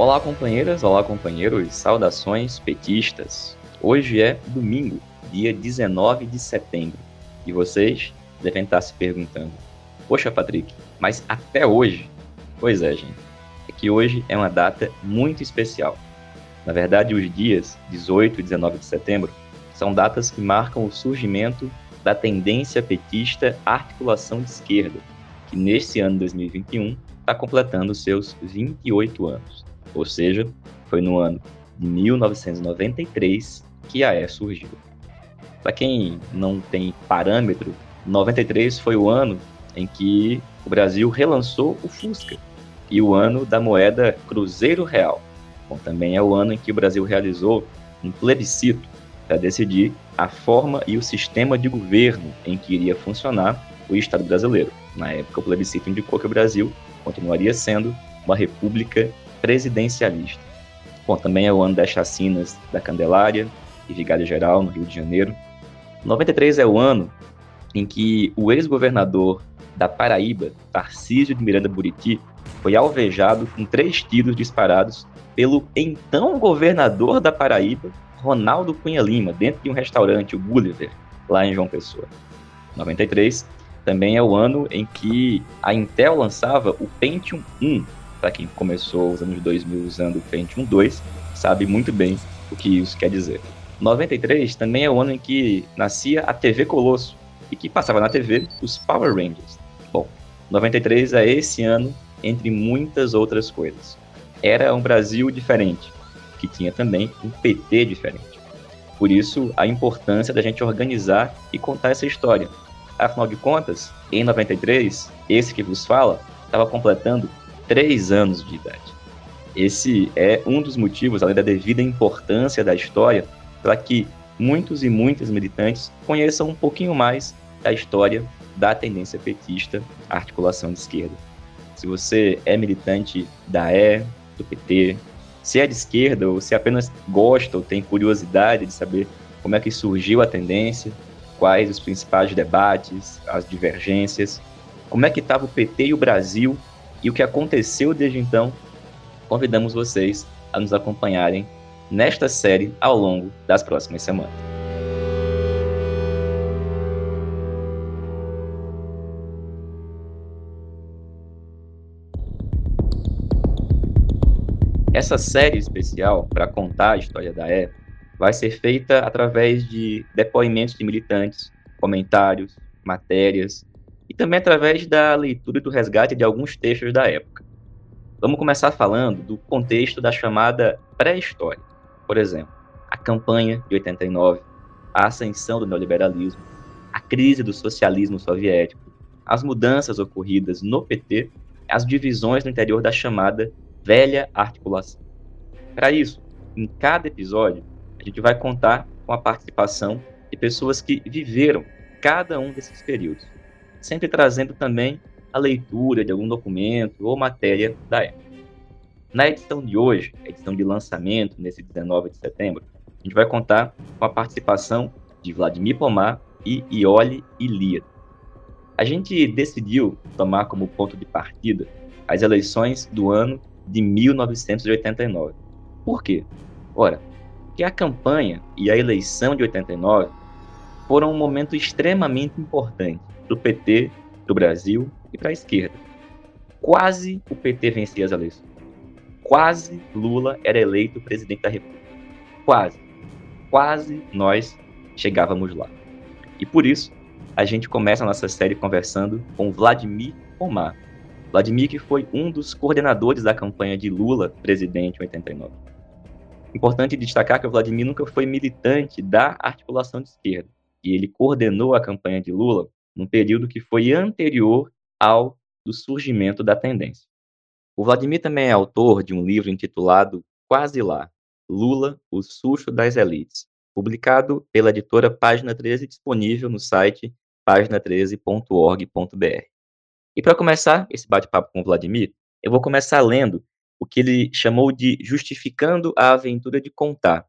Olá, companheiras, olá, companheiros, saudações petistas. Hoje é domingo, dia 19 de setembro, e vocês devem estar se perguntando: Poxa, Patrick, mas até hoje? Pois é, gente, é que hoje é uma data muito especial. Na verdade, os dias 18 e 19 de setembro são datas que marcam o surgimento da tendência petista articulação de esquerda, que neste ano 2021 está completando seus 28 anos. Ou seja, foi no ano de 1993 que a E surgiu. Para quem não tem parâmetro, 93 foi o ano em que o Brasil relançou o Fusca e o ano da moeda Cruzeiro Real. Bom, também é o ano em que o Brasil realizou um plebiscito para decidir a forma e o sistema de governo em que iria funcionar o Estado brasileiro. Na época, o plebiscito indicou que o Brasil continuaria sendo uma república presidencialista. Bom, também é o ano das chacinas da Candelária e Vigário Geral, no Rio de Janeiro. 93 é o ano em que o ex-governador da Paraíba, Tarcísio de Miranda Buriti, foi alvejado com três tiros disparados pelo então governador da Paraíba, Ronaldo Cunha Lima, dentro de um restaurante, o Gulliver, lá em João Pessoa. 93 também é o ano em que a Intel lançava o Pentium 1. Para quem começou os anos 2000 usando o Pentium 2, sabe muito bem o que isso quer dizer. 93 também é o ano em que nascia a TV Colosso e que passava na TV os Power Rangers. Bom, 93 é esse ano entre muitas outras coisas. Era um Brasil diferente, que tinha também um PT diferente. Por isso, a importância da gente organizar e contar essa história. Afinal de contas, em 93, esse que vos fala estava completando três anos de idade. Esse é um dos motivos, além da devida importância da história, para que muitos e muitas militantes conheçam um pouquinho mais da história da tendência petista, a articulação de esquerda. Se você é militante da E, do PT, se é de esquerda ou se apenas gosta ou tem curiosidade de saber como é que surgiu a tendência, quais os principais debates, as divergências, como é que estava o PT e o Brasil e o que aconteceu desde então, convidamos vocês a nos acompanharem nesta série ao longo das próximas semanas. Essa série especial para contar a história da E vai ser feita através de depoimentos de militantes, comentários, matérias e também através da leitura e do resgate de alguns textos da época. Vamos começar falando do contexto da chamada pré-história. Por exemplo, a campanha de 89, a ascensão do neoliberalismo, a crise do socialismo soviético, as mudanças ocorridas no PT, as divisões no interior da chamada velha articulação. Para isso, em cada episódio, a gente vai contar com a participação de pessoas que viveram cada um desses períodos, sempre trazendo também a leitura de algum documento ou matéria da época. Na edição de hoje, edição de lançamento, nesse 19 de setembro, a gente vai contar com a participação de Vladimir Pomar e Iole Ilíada. A gente decidiu tomar como ponto de partida as eleições do ano de 1989. Por quê? Ora, que a campanha e a eleição de 89 foram um momento extremamente importante para o PT, do Brasil e para a esquerda. Quase o PT vencia as eleições. Quase Lula era eleito presidente da República. Quase. Quase nós chegávamos lá. E por isso, a gente começa a nossa série conversando com Vladimir Omar, Vladimir que foi um dos coordenadores da campanha de Lula, presidente em 89. Importante destacar que o Vladimir nunca foi militante da articulação de esquerda, e ele coordenou a campanha de Lula num período que foi anterior ao do surgimento da tendência. O Vladimir também é autor de um livro intitulado Quase Lá, Lula, o Susto das Elites, publicado pela editora Página 13, disponível no site página13.org.br. E para começar esse bate-papo com o Vladimir, eu vou começar lendo o que ele chamou de Justificando a Aventura de Contar,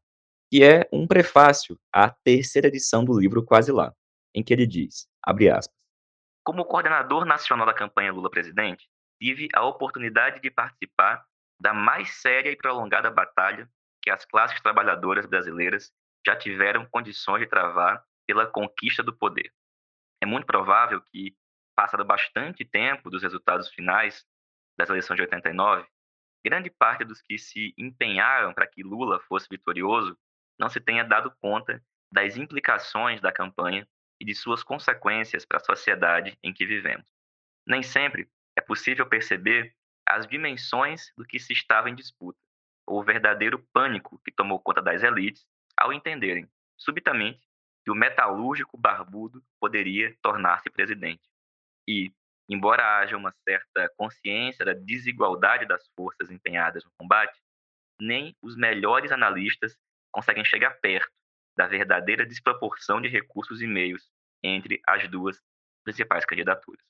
que é um prefácio à terceira edição do livro Quase Lá, em que ele diz, Como coordenador nacional da campanha Lula presidente, tive a oportunidade de participar da mais séria e prolongada batalha que as classes trabalhadoras brasileiras já tiveram condições de travar pela conquista do poder. É muito provável que, passado bastante tempo dos resultados finais das eleições de 89, grande parte dos que se empenharam para que Lula fosse vitorioso não se tenha dado conta das implicações da campanha e de suas consequências para a sociedade em que vivemos. Nem sempre é possível perceber as dimensões do que se estava em disputa, ou o verdadeiro pânico que tomou conta das elites ao entenderem, subitamente, que o metalúrgico barbudo poderia tornar-se presidente. E, embora haja uma certa consciência da desigualdade das forças empenhadas no combate, nem os melhores analistas conseguem chegar perto da verdadeira desproporção de recursos e meios entre as duas principais candidaturas.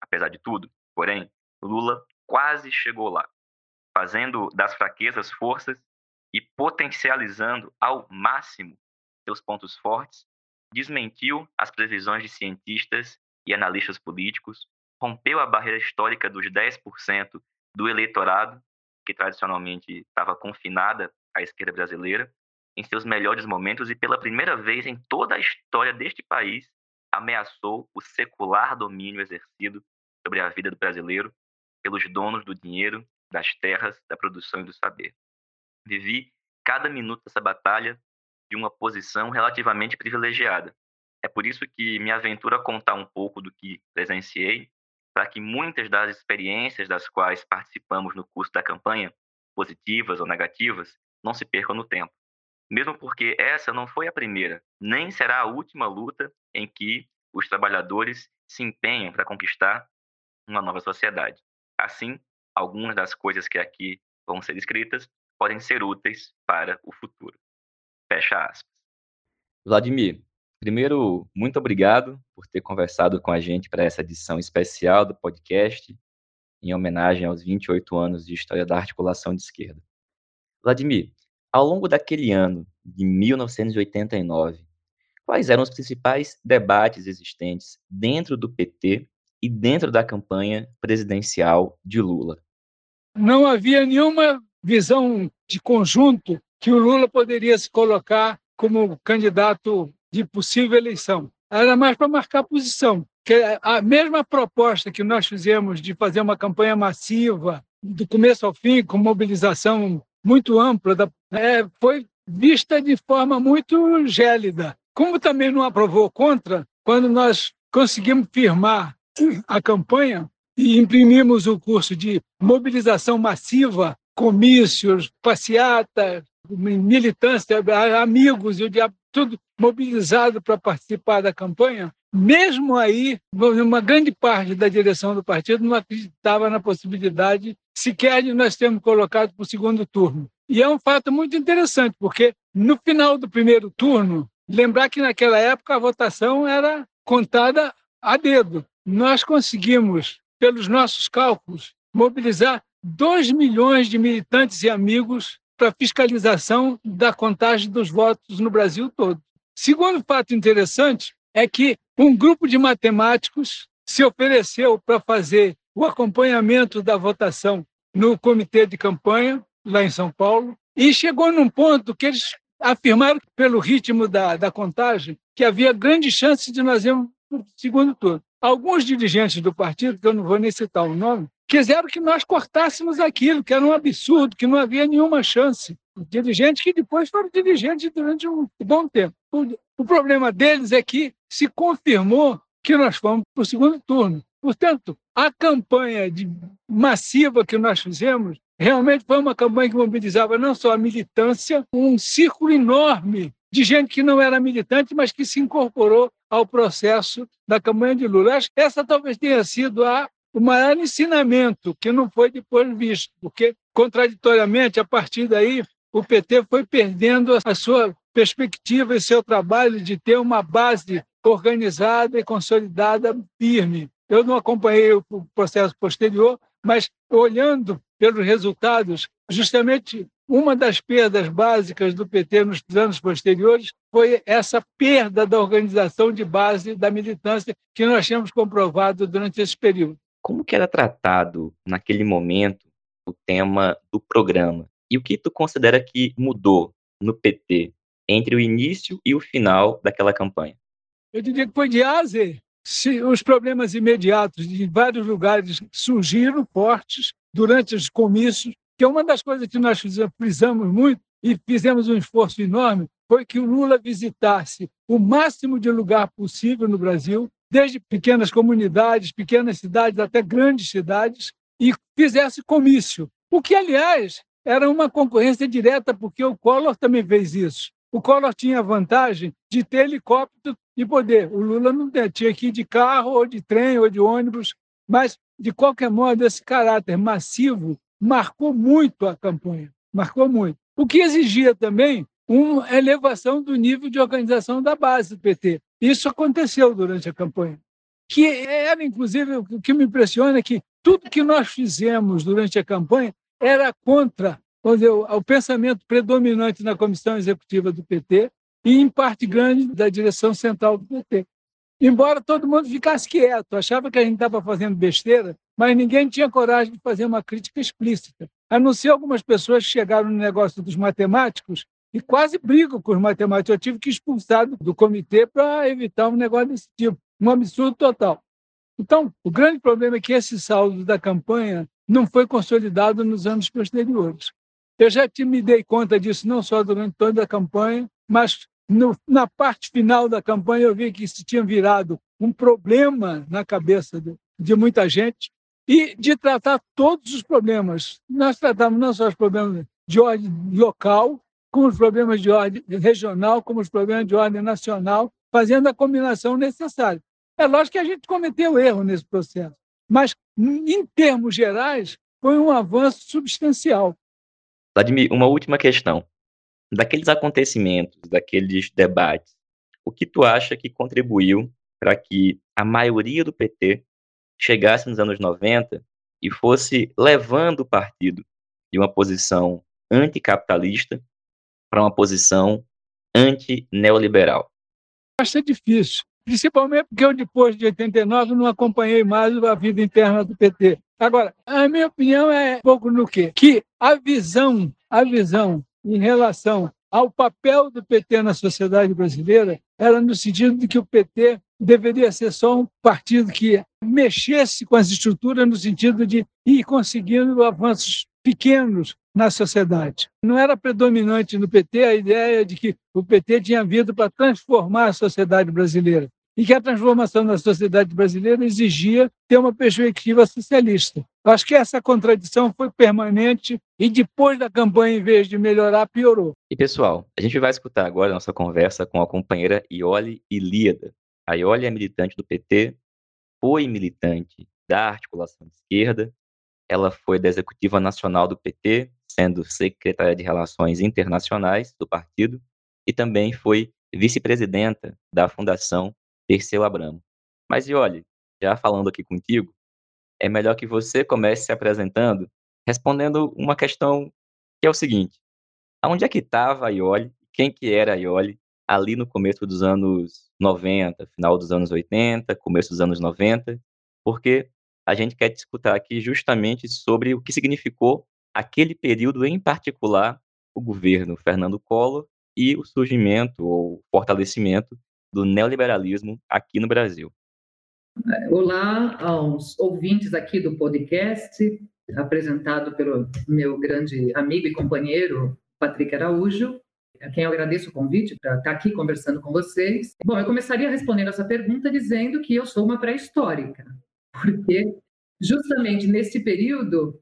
Apesar de tudo, porém, Lula quase chegou lá, fazendo das fraquezas forças e potencializando ao máximo seus pontos fortes, desmentiu as previsões de cientistas e analistas políticos, rompeu a barreira histórica dos 10% do eleitorado, que tradicionalmente estava confinada à esquerda brasileira, em seus melhores momentos e pela primeira vez em toda a história deste país ameaçou o secular domínio exercido sobre a vida do brasileiro pelos donos do dinheiro, das terras, da produção e do saber. Vivi cada minuto dessa batalha de uma posição relativamente privilegiada. É por isso que me aventuro a contar um pouco do que presenciei, para que muitas das experiências das quais participamos no curso da campanha, positivas ou negativas, não se percam no tempo mesmo porque essa não foi a primeira, nem será a última luta em que os trabalhadores se empenham para conquistar uma nova sociedade. Assim, algumas das coisas que aqui vão ser escritas podem ser úteis para o futuro. Fecha aspas. Vladimir, primeiro, muito obrigado por ter conversado com a gente para essa edição especial do podcast, em homenagem aos 28 anos de história da articulação de esquerda. Vladimir, ao longo daquele ano de 1989, quais eram os principais debates existentes dentro do PT e dentro da campanha presidencial de Lula? Não havia nenhuma visão de conjunto que o Lula poderia se colocar como candidato de possível eleição. Era mais para marcar posição. Que a mesma proposta que nós fizemos de fazer uma campanha massiva, do começo ao fim, com mobilização muito ampla, da, é, foi vista de forma muito gélida. Como também não aprovou contra, quando nós conseguimos firmar a campanha e imprimimos o curso de mobilização massiva, comícios, passeatas, militância, amigos e o diabo, tudo mobilizado para participar da campanha, mesmo aí, uma grande parte da direção do partido não acreditava na possibilidade sequer de nós termos colocado para o segundo turno. E é um fato muito interessante, porque no final do primeiro turno, lembrar que naquela época a votação era contada a dedo. Nós conseguimos, pelos nossos cálculos, mobilizar 2 milhões de militantes e amigos para fiscalização da contagem dos votos no Brasil todo. Segundo fato interessante é que um grupo de matemáticos se ofereceu para fazer o acompanhamento da votação no comitê de campanha, lá em São Paulo, e chegou num ponto que eles afirmaram, pelo ritmo da, da contagem, que havia grande chance de nós irmos para o segundo turno. Alguns dirigentes do partido, que eu não vou nem citar o nome, quiseram que nós cortássemos aquilo, que era um absurdo, que não havia nenhuma chance. Dirigentes que depois foram dirigentes durante um bom tempo. O, o problema deles é que se confirmou que nós fomos para o segundo turno. Portanto, a campanha de, massiva que nós fizemos realmente foi uma campanha que mobilizava não só a militância, um círculo enorme de gente que não era militante, mas que se incorporou ao processo da campanha de Lula. Acho que essa talvez tenha sido a, o maior ensinamento que não foi depois visto, porque, contraditoriamente, a partir daí, o PT foi perdendo a sua perspectiva e seu trabalho de ter uma base organizada e consolidada firme. Eu não acompanhei o processo posterior, mas olhando pelos resultados, justamente uma das perdas básicas do PT nos anos posteriores foi essa perda da organização de base da militância que nós tínhamos comprovado durante esse período. Como que era tratado naquele momento o tema do programa. E o que tu considera que mudou no PT entre o início e o final daquela campanha? Eu diria que foi de A a Z. Se os problemas imediatos de vários lugares surgiram fortes durante os comícios, que é uma das coisas que nós frisamos muito e fizemos um esforço enorme, foi que o Lula visitasse o máximo de lugar possível no Brasil, desde pequenas comunidades, pequenas cidades até grandes cidades, e fizesse comício. O que, aliás, era uma concorrência direta, porque o Collor também fez isso. O Collor tinha a vantagem de ter helicóptero e poder. O Lula não tinha que ir de carro, ou de trem, ou de ônibus, mas, de qualquer modo, esse caráter massivo marcou muito a campanha, marcou muito. O que exigia também uma elevação do nível de organização da base do PT. Isso aconteceu durante a campanha. Que era, inclusive, o que me impressiona é que tudo que nós fizemos durante a campanha era contra dizer, o pensamento predominante na comissão executiva do PT e, em parte grande, da direção central do PT. Embora todo mundo ficasse quieto, achava que a gente estava fazendo besteira, mas ninguém tinha coragem de fazer uma crítica explícita. A não ser algumas pessoas que chegaram no negócio dos matemáticos e quase brigam com os matemáticos. Eu tive que expulsar do comitê para evitar um negócio desse tipo, um absurdo total. Então, o grande problema é que esse saldo da campanha não foi consolidado nos anos posteriores. Eu já me dei conta disso não só durante toda a campanha, mas no, na parte final da campanha eu vi que isso tinha virado um problema na cabeça de, de muita gente e de tratar todos os problemas. Nós tratamos não só os problemas de ordem local, como os problemas de ordem regional, como os problemas de ordem nacional, fazendo a combinação necessária. É lógico que a gente cometeu erro nesse processo, mas, em termos gerais, foi um avanço substancial. Vladimir, uma última questão. Daqueles acontecimentos, daqueles debates, o que tu acha que contribuiu para que a maioria do PT chegasse nos anos 90 e fosse levando o partido de uma posição anticapitalista para uma posição anti-neoliberal? Acho difícil, principalmente porque eu, depois de 89, não acompanhei mais a vida interna do PT. Agora, a minha opinião é um pouco no quê? Que a visão, a visão em relação ao papel do PT na sociedade brasileira era no sentido de que o PT deveria ser só um partido que mexesse com as estruturas no sentido de ir conseguindo avanços pequenos na sociedade. Não era predominante no PT a ideia de que o PT tinha vindo para transformar a sociedade brasileira e que a transformação da sociedade brasileira exigia ter uma perspectiva socialista. Acho que essa contradição foi permanente e depois da campanha, em vez de melhorar, piorou. E pessoal, a gente vai escutar agora nossa conversa com a companheira Iole Ilíada. A Iole é militante do PT, foi militante da articulação de esquerda, ela foi da executiva nacional do PT, sendo secretária de Relações Internacionais do partido, e também foi vice-presidenta da Fundação Perseu Abramo. Mas e já falando aqui contigo, é melhor que você comece se apresentando, respondendo uma questão que é o seguinte: aonde é que estava a Ioli? Quem que era a Ioli ali no começo dos anos 90, final dos anos 80, começo dos anos 90? Porque a gente quer discutir aqui justamente sobre o que significou aquele período em particular o governo Fernando Collor e o surgimento ou fortalecimento do neoliberalismo aqui no Brasil. Olá aos ouvintes aqui do podcast, apresentado pelo meu grande amigo e companheiro Patrick Araújo, a quem eu agradeço o convite para estar aqui conversando com vocês. Bom, eu começaria respondendo essa pergunta dizendo que eu sou uma pré-histórica, porque justamente nesse período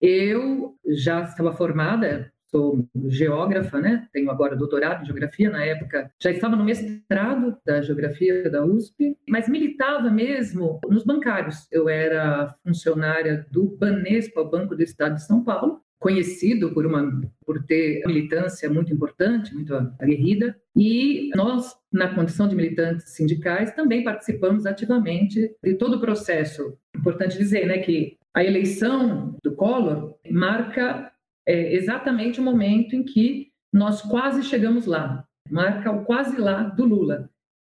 eu já estava formada sou geógrafa, né? Tenho agora doutorado em geografia. Na época já estava no mestrado da geografia da USP, mas militava mesmo nos bancários. Eu era funcionária do Banespa, Banco do Estado de São Paulo, conhecido por uma por ter militância muito importante, muito aguerrida, e nós na condição de militantes sindicais também participamos ativamente de todo o processo. Importante dizer, né, que a eleição do Collor marca é exatamente o momento em que nós quase chegamos lá, marca o quase lá do Lula.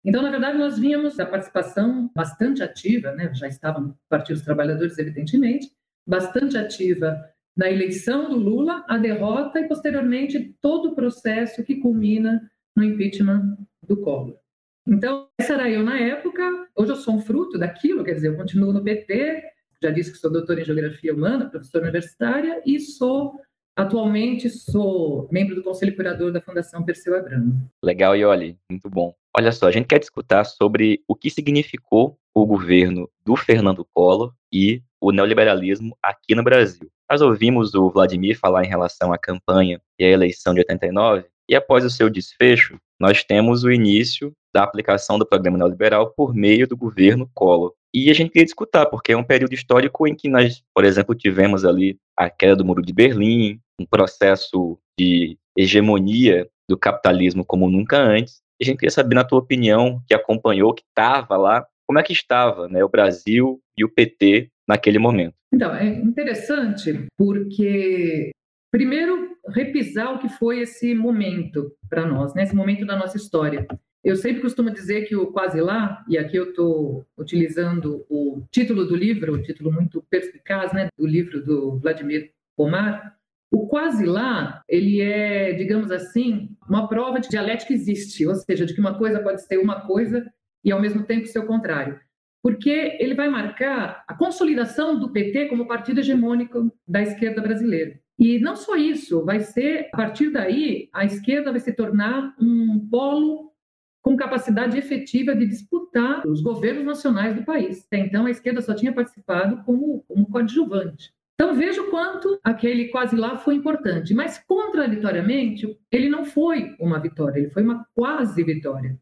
Então, na verdade, nós vínhamos da participação bastante ativa, né? já estavam partidos trabalhadores, evidentemente, bastante ativa da eleição do Lula, a derrota e, posteriormente, todo o processo que culmina no impeachment do Collor. Então, essa era eu na época, hoje eu sou um fruto daquilo, quer dizer, eu continuo no PT, já disse que sou doutora em Geografia Humana, professora universitária, e sou Atualmente sou membro do Conselho Curador da Fundação Perseu Abramo. Legal, Ioli, muito bom. Olha só, a gente quer discutir sobre o que significou o governo do Fernando Collor e o neoliberalismo aqui no Brasil. Nós ouvimos o Vladimir falar em relação à campanha e à eleição de 89, e após o seu desfecho, nós temos o início da aplicação do programa neoliberal por meio do governo Collor. E a gente queria discutir, porque é um período histórico em que nós, por exemplo, tivemos ali a queda do Muro de Berlim, um processo de hegemonia do capitalismo como nunca antes. E a gente queria saber, na tua opinião, que acompanhou, que estava lá, como é que estava né, o Brasil e o PT naquele momento? Então, é interessante porque, primeiro, repisar o que foi esse momento para nós, né, esse momento da nossa história. Eu sempre costumo dizer que o Quase Lá, e aqui eu estou utilizando o título do livro, o título muito perspicaz, né, do livro do Vladimir Pomar, o quase lá, ele é, digamos assim, uma prova de dialética existe, ou seja, de que uma coisa pode ser uma coisa e ao mesmo tempo ser o contrário. Porque ele vai marcar a consolidação do PT como partido hegemônico da esquerda brasileira. E não só isso, vai ser, a partir daí, a esquerda vai se tornar um polo com capacidade efetiva de disputar os governos nacionais do país. Até então, a esquerda só tinha participado como, como coadjuvante. Então veja o quanto aquele quase lá foi importante, mas contraditoriamente, ele não foi uma vitória, ele foi uma quase vitória.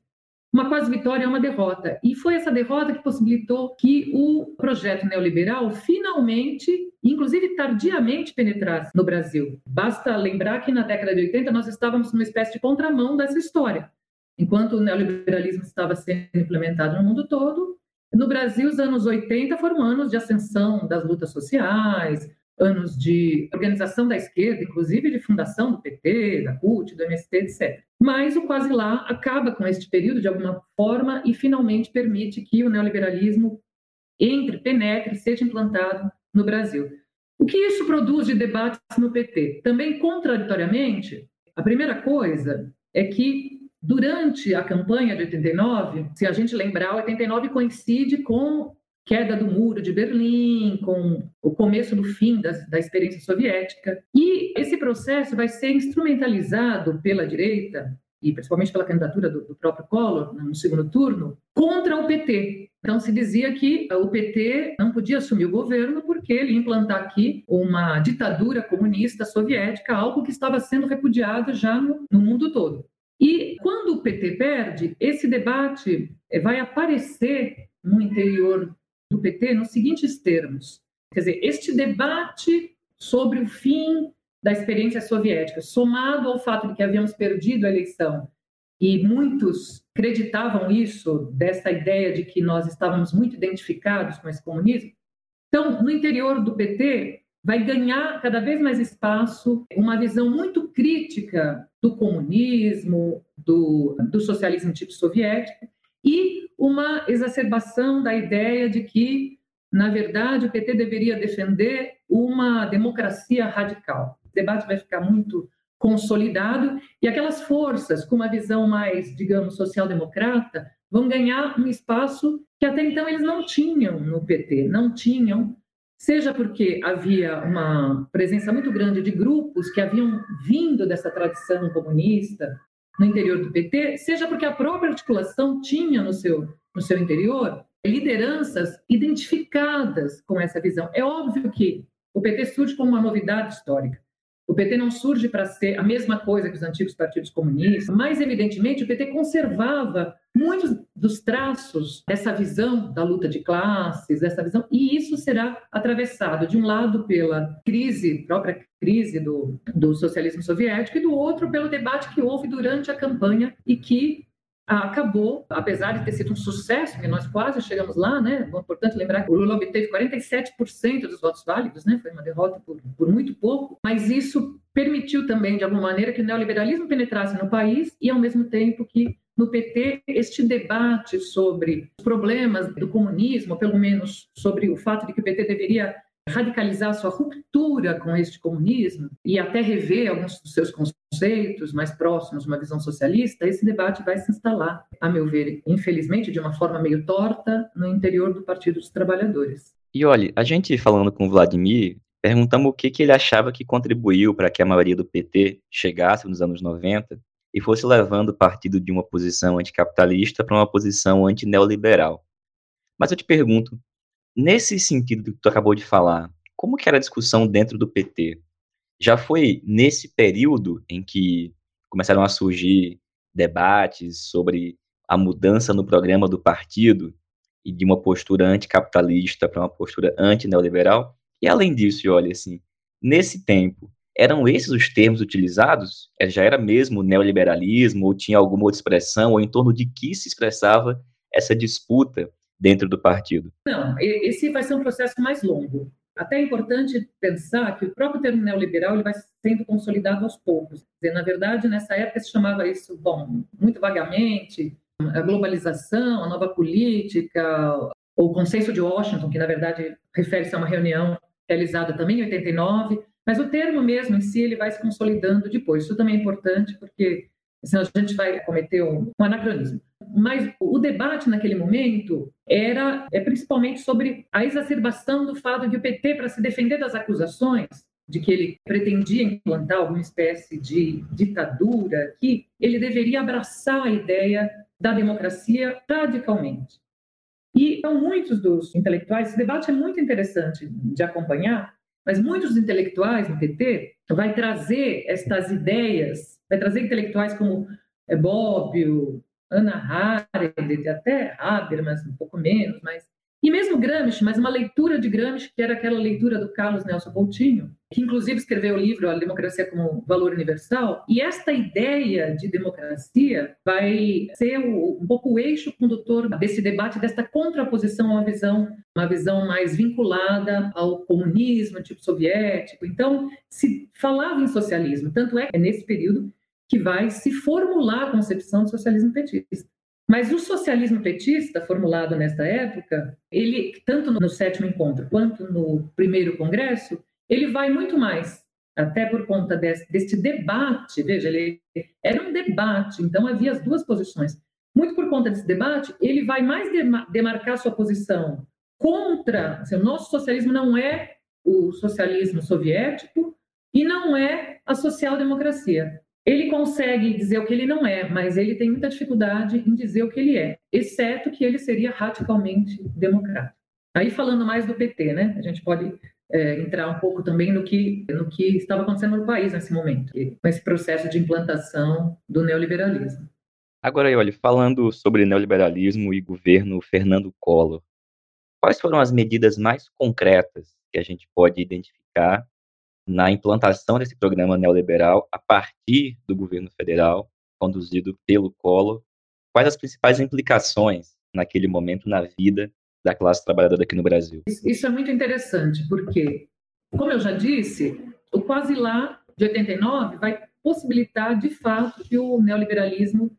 Uma quase vitória é uma derrota. E foi essa derrota que possibilitou que o projeto neoliberal finalmente, inclusive tardiamente, penetrasse no Brasil. Basta lembrar que na década de 80 nós estávamos numa espécie de contramão dessa história. Enquanto o neoliberalismo estava sendo implementado no mundo todo, no Brasil, os anos 80 foram anos de ascensão das lutas sociais, anos de organização da esquerda, inclusive de fundação do PT, da CUT, do MST, etc. Mas o quase lá acaba com este período de alguma forma e finalmente permite que o neoliberalismo entre, penetre, seja implantado no Brasil. O que isso produz de debates no PT? Também contraditoriamente, a primeira coisa é que Durante a campanha de 89, se a gente lembrar, 89 coincide com queda do muro de Berlim, com o começo do fim da, da experiência soviética. E esse processo vai ser instrumentalizado pela direita, e principalmente pela candidatura do, do próprio Collor no segundo turno, contra o PT. Então se dizia que o PT não podia assumir o governo porque ele ia implantar aqui uma ditadura comunista soviética, algo que estava sendo repudiado já no, no mundo todo. E quando o PT perde, esse debate eh, vai aparecer no interior do PT nos seguintes termos. Quer dizer, este debate sobre o fim da experiência soviética, somado ao fato de que havíamos perdido a eleição, e muitos acreditavam isso, dessa ideia de que nós estávamos muito identificados com esse comunismo. Então, no interior do PT, vai ganhar cada vez mais espaço uma visão muito crítica do comunismo, do, do socialismo tipo soviético, e uma exacerbação da ideia de que, na verdade, o PT deveria defender uma democracia radical. O debate vai ficar muito consolidado e aquelas forças com uma visão mais, digamos, social-democrata vão ganhar um espaço que até então eles não tinham no PT, não tinham seja porque havia uma presença muito grande de grupos que haviam vindo dessa tradição comunista no interior do PT, seja porque a própria articulação tinha no seu, no seu interior lideranças identificadas com essa visão. É óbvio que o PT surge como uma novidade histórica. O PT não surge para ser a mesma coisa que os antigos partidos comunistas, mas, evidentemente, o PT conservava muitos dos traços dessa visão da luta de classes, dessa visão, e isso será atravessado, de um lado, pela crise, própria crise do, do socialismo soviético, e do outro, pelo debate que houve durante a campanha e que acabou, apesar de ter sido um sucesso, que nós quase chegamos lá, né? É importante lembrar que o Lula obteve 47% dos votos válidos, né? Foi uma derrota por, por muito pouco, mas isso permitiu também, de alguma maneira, que o neoliberalismo penetrasse no país e, ao mesmo tempo, que no PT este debate sobre os problemas do comunismo, pelo menos sobre o fato de que o PT deveria radicalizar sua ruptura com este comunismo e até rever alguns dos seus conceitos mais próximos de uma visão socialista, esse debate vai se instalar, a meu ver, infelizmente, de uma forma meio torta, no interior do Partido dos Trabalhadores. E olha, a gente falando com o Vladimir, perguntamos o que, que ele achava que contribuiu para que a maioria do PT chegasse nos anos 90 e fosse levando o partido de uma posição anticapitalista para uma posição antineoliberal. Mas eu te pergunto, nesse sentido que tu acabou de falar, como que era a discussão dentro do PT? Já foi nesse período em que começaram a surgir debates sobre a mudança no programa do partido e de uma postura anticapitalista para uma postura antineoliberal? E além disso, olha assim, nesse tempo, eram esses os termos utilizados? É, já era mesmo neoliberalismo ou tinha alguma outra expressão ou em torno de que se expressava essa disputa dentro do partido? Não, esse vai ser um processo mais longo. Até é importante pensar que o próprio termo neoliberal ele vai sendo consolidado aos poucos. Na verdade, nessa época se chamava isso, bom, muito vagamente, a globalização, a nova política, o consenso de Washington, que na verdade refere-se a uma reunião realizada também em 89, mas o termo mesmo em si ele vai se consolidando depois. Isso também é importante porque senão a gente vai cometer um, um anacronismo. Mas o debate naquele momento era é, principalmente sobre a exacerbação do fato de o PT, para se defender das acusações de que ele pretendia implantar alguma espécie de ditadura, que ele deveria abraçar a ideia da democracia radicalmente. E então, muitos dos intelectuais, esse debate é muito interessante de acompanhar, mas muitos intelectuais no PT vai trazer estas ideias, vai trazer intelectuais como é, Bobbio, Ana Arendt, até Habermas, um pouco menos, mas e mesmo Gramsci, mas uma leitura de Gramsci, que era aquela leitura do Carlos Nelson Coutinho, que inclusive escreveu o livro A Democracia como Valor Universal, e esta ideia de democracia vai ser um pouco o eixo condutor desse debate, desta contraposição a uma visão, uma visão mais vinculada ao comunismo, tipo soviético. Então, se falava em socialismo, tanto é é nesse período que vai se formular a concepção do socialismo petista. Mas o socialismo petista, formulado nesta época, ele, tanto no sétimo encontro quanto no primeiro congresso, ele vai muito mais, até por conta desse, deste debate, veja, ele era um debate, então havia as duas posições. Muito por conta desse debate, ele vai mais demarcar sua posição contra, assim, o nosso socialismo não é o socialismo soviético e não é a social-democracia. Ele consegue dizer o que ele não é, mas ele tem muita dificuldade em dizer o que ele é, exceto que ele seria radicalmente democrático. Aí falando mais do PT, né? A gente pode é, entrar um pouco também no que, no que estava acontecendo no país nesse momento, com esse processo de implantação do neoliberalismo. Agora, olha, falando sobre neoliberalismo e governo Fernando Collor, quais foram as medidas mais concretas que a gente pode identificar na implantação desse programa neoliberal a partir do governo federal, conduzido pelo Collor. Quais as principais implicações naquele momento na vida da classe trabalhadora aqui no Brasil? Isso é muito interessante, porque, como eu já disse, o quase lá de 89 vai possibilitar, de fato, que o neoliberalismo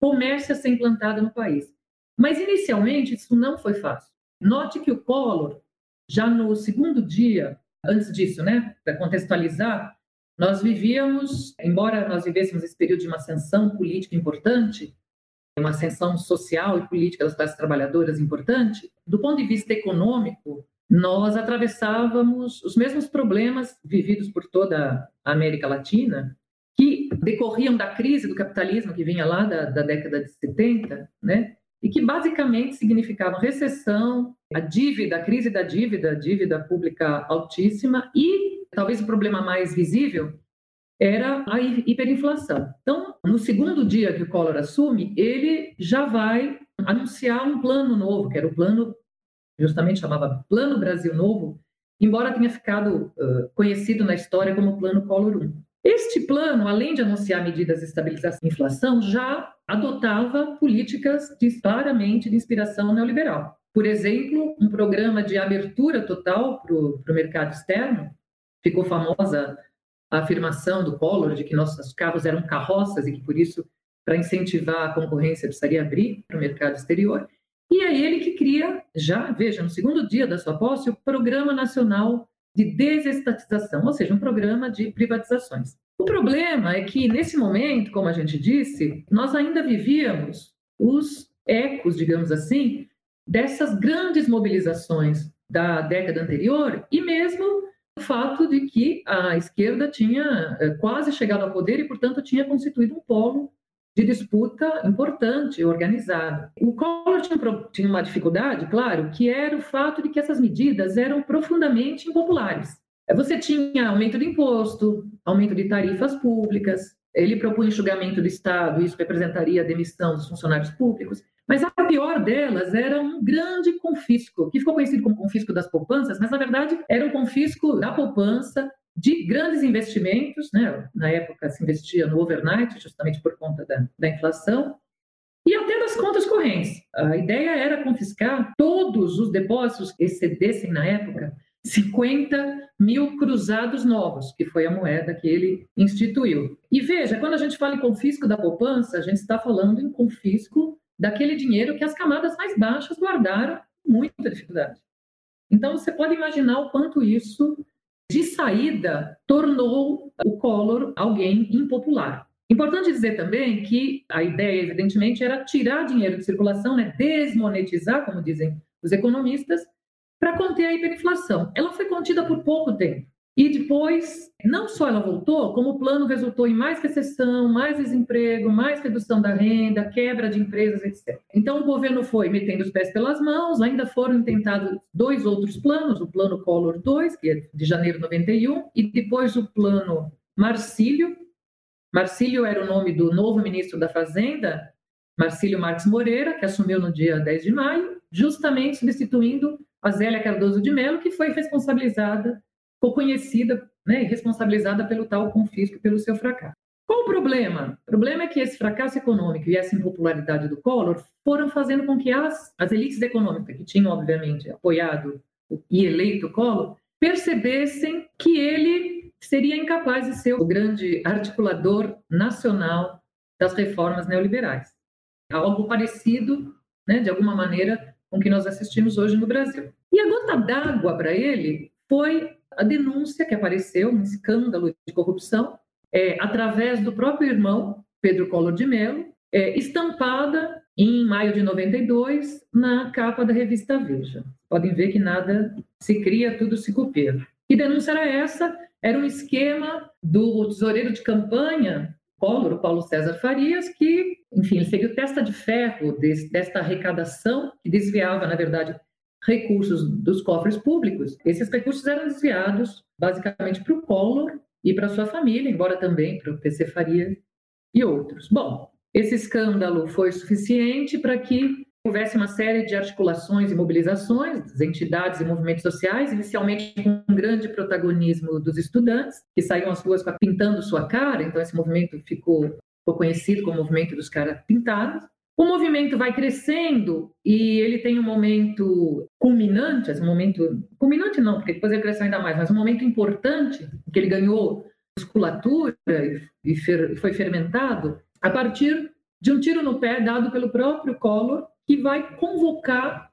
comece a ser implantado no país. Mas, inicialmente, isso não foi fácil. Note que o Collor, já no segundo dia antes disso, né, para contextualizar, nós vivíamos, embora nós vivêssemos esse período de uma ascensão política importante, uma ascensão social e política das classes trabalhadoras importante, do ponto de vista econômico, nós atravessávamos os mesmos problemas vividos por toda a América Latina, que decorriam da crise do capitalismo que vinha lá da, da década de 70, né? E que basicamente significavam recessão, a dívida, a crise da dívida, a dívida pública altíssima e talvez o problema mais visível era a hiperinflação. Então, no segundo dia que o Collor assume, ele já vai anunciar um plano novo, que era o plano, justamente chamava Plano Brasil Novo, embora tenha ficado uh, conhecido na história como Plano Collor 1. Este plano, além de anunciar medidas de estabilização da inflação, já adotava políticas claramente de inspiração neoliberal. Por exemplo, um programa de abertura total para o mercado externo, ficou famosa a afirmação do Collor de que nossos carros eram carroças e que, por isso, para incentivar a concorrência, precisaria abrir para o mercado exterior. E é ele que cria, já, veja, no segundo dia da sua posse, o Programa Nacional de desestatização, ou seja, um programa de privatizações. O problema é que, nesse momento, como a gente disse, nós ainda vivíamos os ecos, digamos assim, dessas grandes mobilizações da década anterior e mesmo o fato de que a esquerda tinha eh, quase chegado ao poder e, portanto, tinha constituído um polo de disputa importante, organizado. O Collor tinha uma dificuldade, claro, que era o fato de que essas medidas eram profundamente impopulares. Você tinha aumento de imposto, aumento de tarifas públicas, ele propunha enxugamento do Estado, isso representaria a demissão dos funcionários públicos. Mas a pior delas era um grande confisco, que ficou conhecido como confisco das poupanças, mas na verdade era um confisco da poupança de grandes investimentos, né? na época se investia no overnight, justamente por conta da, da inflação, e até das contas correntes. A ideia era confiscar todos os depósitos que excedessem na época 50 mil cruzados novos, que foi a moeda que ele instituiu. E veja, quando a gente fala em confisco da poupança, a gente está falando em confisco daquele dinheiro que as camadas mais baixas guardaram com muita dificuldade. Então, você pode imaginar o quanto isso, de saída, tornou o Collor alguém impopular. Importante dizer também que a ideia, evidentemente, era tirar dinheiro de circulação, né, desmonetizar, como dizem os economistas, para conter a hiperinflação. Ela foi contida por pouco tempo. E depois, não só ela voltou, como o plano resultou em mais recessão, mais desemprego, mais redução da renda, quebra de empresas, etc. Então, o governo foi metendo os pés pelas mãos, ainda foram tentados dois outros planos, o plano Collor 2, que é de janeiro de 91, e depois o plano Marcílio. Marcílio era o nome do novo ministro da Fazenda, Marcílio Marques Moreira, que assumiu no dia 10 de maio, justamente substituindo a Zélia Cardoso de Mello, que foi responsabilizada, ficou conhecida né, e responsabilizada pelo tal confisco, pelo seu fracasso. Qual o problema? O problema é que esse fracasso econômico e essa impopularidade do Collor foram fazendo com que as, as elites econômicas, que tinham, obviamente, apoiado e eleito o Collor, percebessem que ele seria incapaz de ser o grande articulador nacional das reformas neoliberais. Algo parecido, né, de alguma maneira, com que nós assistimos hoje no Brasil. E a gota d'água para ele foi a denúncia que apareceu, um escândalo de corrupção, é, através do próprio irmão, Pedro Collor de Mello, é, estampada em maio de 92 na capa da revista Veja. Podem ver que nada se cria, tudo se copia. Que denúncia era essa? Era um esquema do tesoureiro de campanha Collor, o Paulo César Farias, que, enfim, ele seguiu testa de ferro desse, desta arrecadação, que desviava, na verdade, recursos dos cofres públicos. Esses recursos eram desviados basicamente para o Collor e para sua família, embora também para o PC Faria e outros. Bom, esse escândalo foi suficiente para que houvesse uma série de articulações e mobilizações das entidades e movimentos sociais, inicialmente com um grande protagonismo dos estudantes, que saíam às ruas pintando sua cara, então esse movimento ficou, ficou conhecido como movimento dos caras pintados. O movimento vai crescendo e ele tem um momento culminante, um momento culminante não, porque depois ele cresceu ainda mais, mas um momento importante que ele ganhou musculatura e foi fermentado a partir de um tiro no pé dado pelo próprio Collor que vai convocar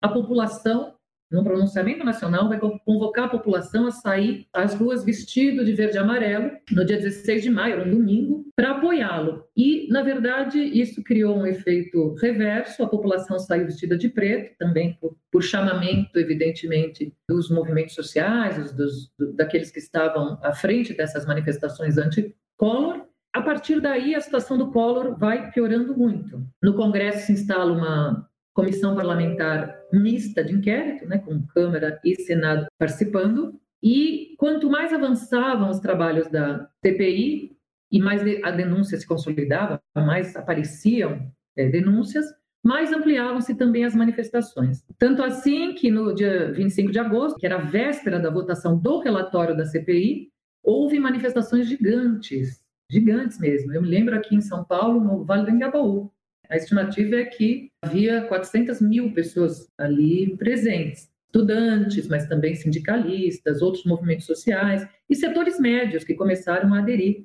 a população, no pronunciamento nacional, vai convocar a população a sair às ruas vestido de verde e amarelo no dia 16 de maio, um domingo, para apoiá-lo. E, na verdade, isso criou um efeito reverso, a população saiu vestida de preto, também por, por chamamento, evidentemente, dos movimentos sociais, dos, do, daqueles que estavam à frente dessas manifestações anti-Collor, a partir daí, a situação do Collor vai piorando muito. No Congresso se instala uma comissão parlamentar mista de inquérito, né, com Câmara e Senado participando, e quanto mais avançavam os trabalhos da CPI e mais a denúncia se consolidava, mais apareciam é, denúncias, mais ampliavam-se também as manifestações. Tanto assim que no dia 25 de agosto, que era a véspera da votação do relatório da CPI, houve manifestações gigantes gigantes mesmo. Eu me lembro aqui em São Paulo, no Vale do Engabaú. A estimativa é que havia 400 mil pessoas ali presentes, estudantes, mas também sindicalistas, outros movimentos sociais e setores médios que começaram a aderir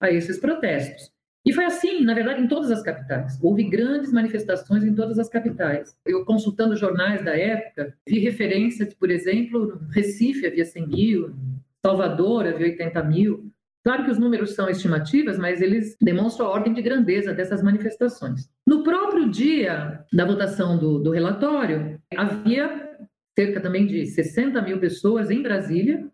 a esses protestos. E foi assim, na verdade, em todas as capitais. Houve grandes manifestações em todas as capitais. Eu, consultando jornais da época, vi referências, por exemplo, Recife havia 100 mil, Salvador havia 80 mil. Claro que os números são estimativas, mas eles demonstram a ordem de grandeza dessas manifestações. No próprio dia da votação do, do relatório, havia cerca também de 60 mil pessoas em Brasília,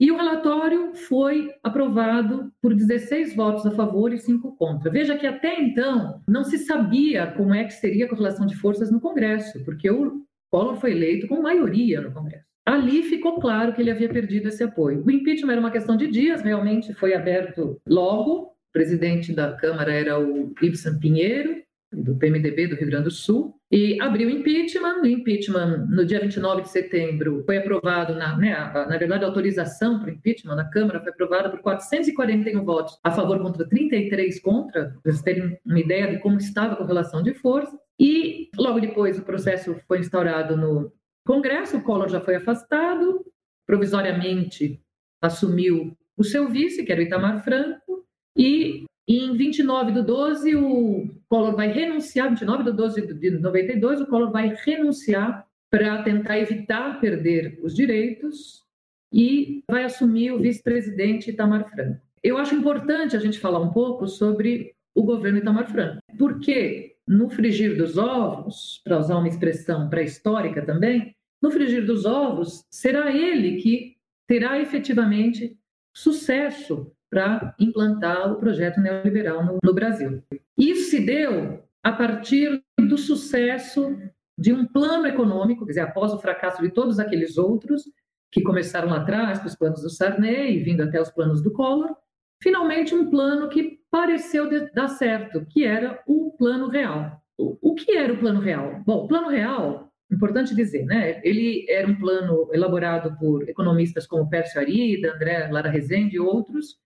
e o relatório foi aprovado por 16 votos a favor e 5 contra. Veja que até então não se sabia como é que seria a correlação de forças no Congresso, porque o Collor foi eleito com maioria no Congresso. Ali ficou claro que ele havia perdido esse apoio. O impeachment era uma questão de dias, realmente foi aberto logo. O presidente da Câmara era o Ibsen Pinheiro, do PMDB do Rio Grande do Sul, e abriu impeachment. O impeachment, no dia 29 de setembro, foi aprovado, na, né, na verdade, a autorização para o impeachment na Câmara foi aprovada por 441 votos a favor contra 33 contra, para vocês terem uma ideia de como estava a correlação de força. E logo depois o processo foi instaurado no Congresso, o Collor já foi afastado, provisoriamente assumiu o seu vice, que era o Itamar Franco, e em 29 de 12, o Collor vai renunciar, 29 de 12 de 92, o Collor vai renunciar para tentar evitar perder os direitos e vai assumir o vice-presidente Itamar Franco. Eu acho importante a gente falar um pouco sobre o governo Itamar Franco, porque no frigir dos ovos, para usar uma expressão pré-histórica também, no frigir dos ovos, será ele que terá efetivamente sucesso para implantar o projeto neoliberal no, no Brasil. Isso se deu a partir do sucesso de um plano econômico, quer dizer, após o fracasso de todos aqueles outros que começaram lá atrás, os planos do Sarney, vindo até os planos do Collor, finalmente um plano que pareceu dar certo, que era o plano real. O, o que era o plano real? Bom, o plano real, importante dizer, né? Ele era um plano elaborado por economistas como Pércio Arida, André Lara Rezende e outros,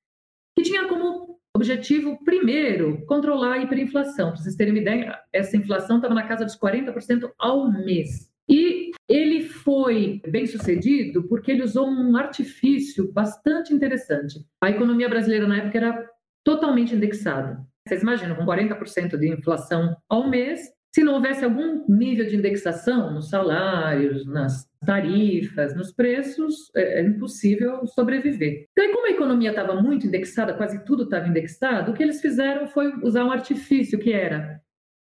que tinha como objetivo, primeiro, controlar a hiperinflação. Para vocês terem uma ideia, essa inflação estava na casa dos 40% ao mês. E ele foi bem sucedido porque ele usou um artifício bastante interessante. A economia brasileira na época era totalmente indexada. Vocês imaginam, com 40% de inflação ao mês, se não houvesse algum nível de indexação nos salários, nas tarifas, nos preços, é, é impossível sobreviver. Então, e como a economia estava muito indexada, quase tudo estava indexado, o que eles fizeram foi usar um artifício que era,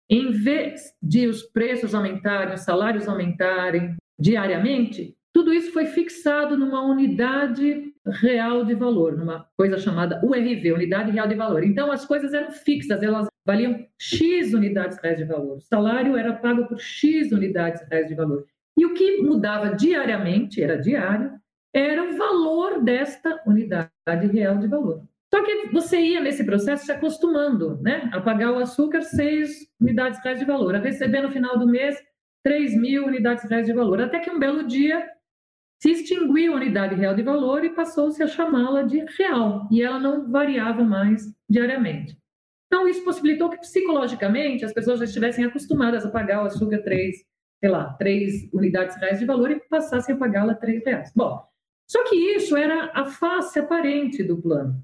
em vez de os preços aumentarem, os salários aumentarem diariamente, tudo isso foi fixado numa unidade real de valor, numa coisa chamada URV, Unidade Real de Valor. Então, as coisas eram fixas, elas valiam X unidades reais de valor. O salário era pago por X unidades reais de valor. E o que mudava diariamente, era diário, era o valor desta unidade real de valor. Só que você ia nesse processo se acostumando, né? A pagar o açúcar, seis unidades reais de valor, a receber no final do mês 3 mil unidades reais de valor. Até que um belo dia se extinguiu a unidade real de valor e passou-se a chamá-la de real, e ela não variava mais diariamente. Então, isso possibilitou que psicologicamente as pessoas já estivessem acostumadas a pagar o açúcar 3, sei lá, 3 unidades reais de valor e passassem a pagá-la 3 reais. Bom, só que isso era a face aparente do plano.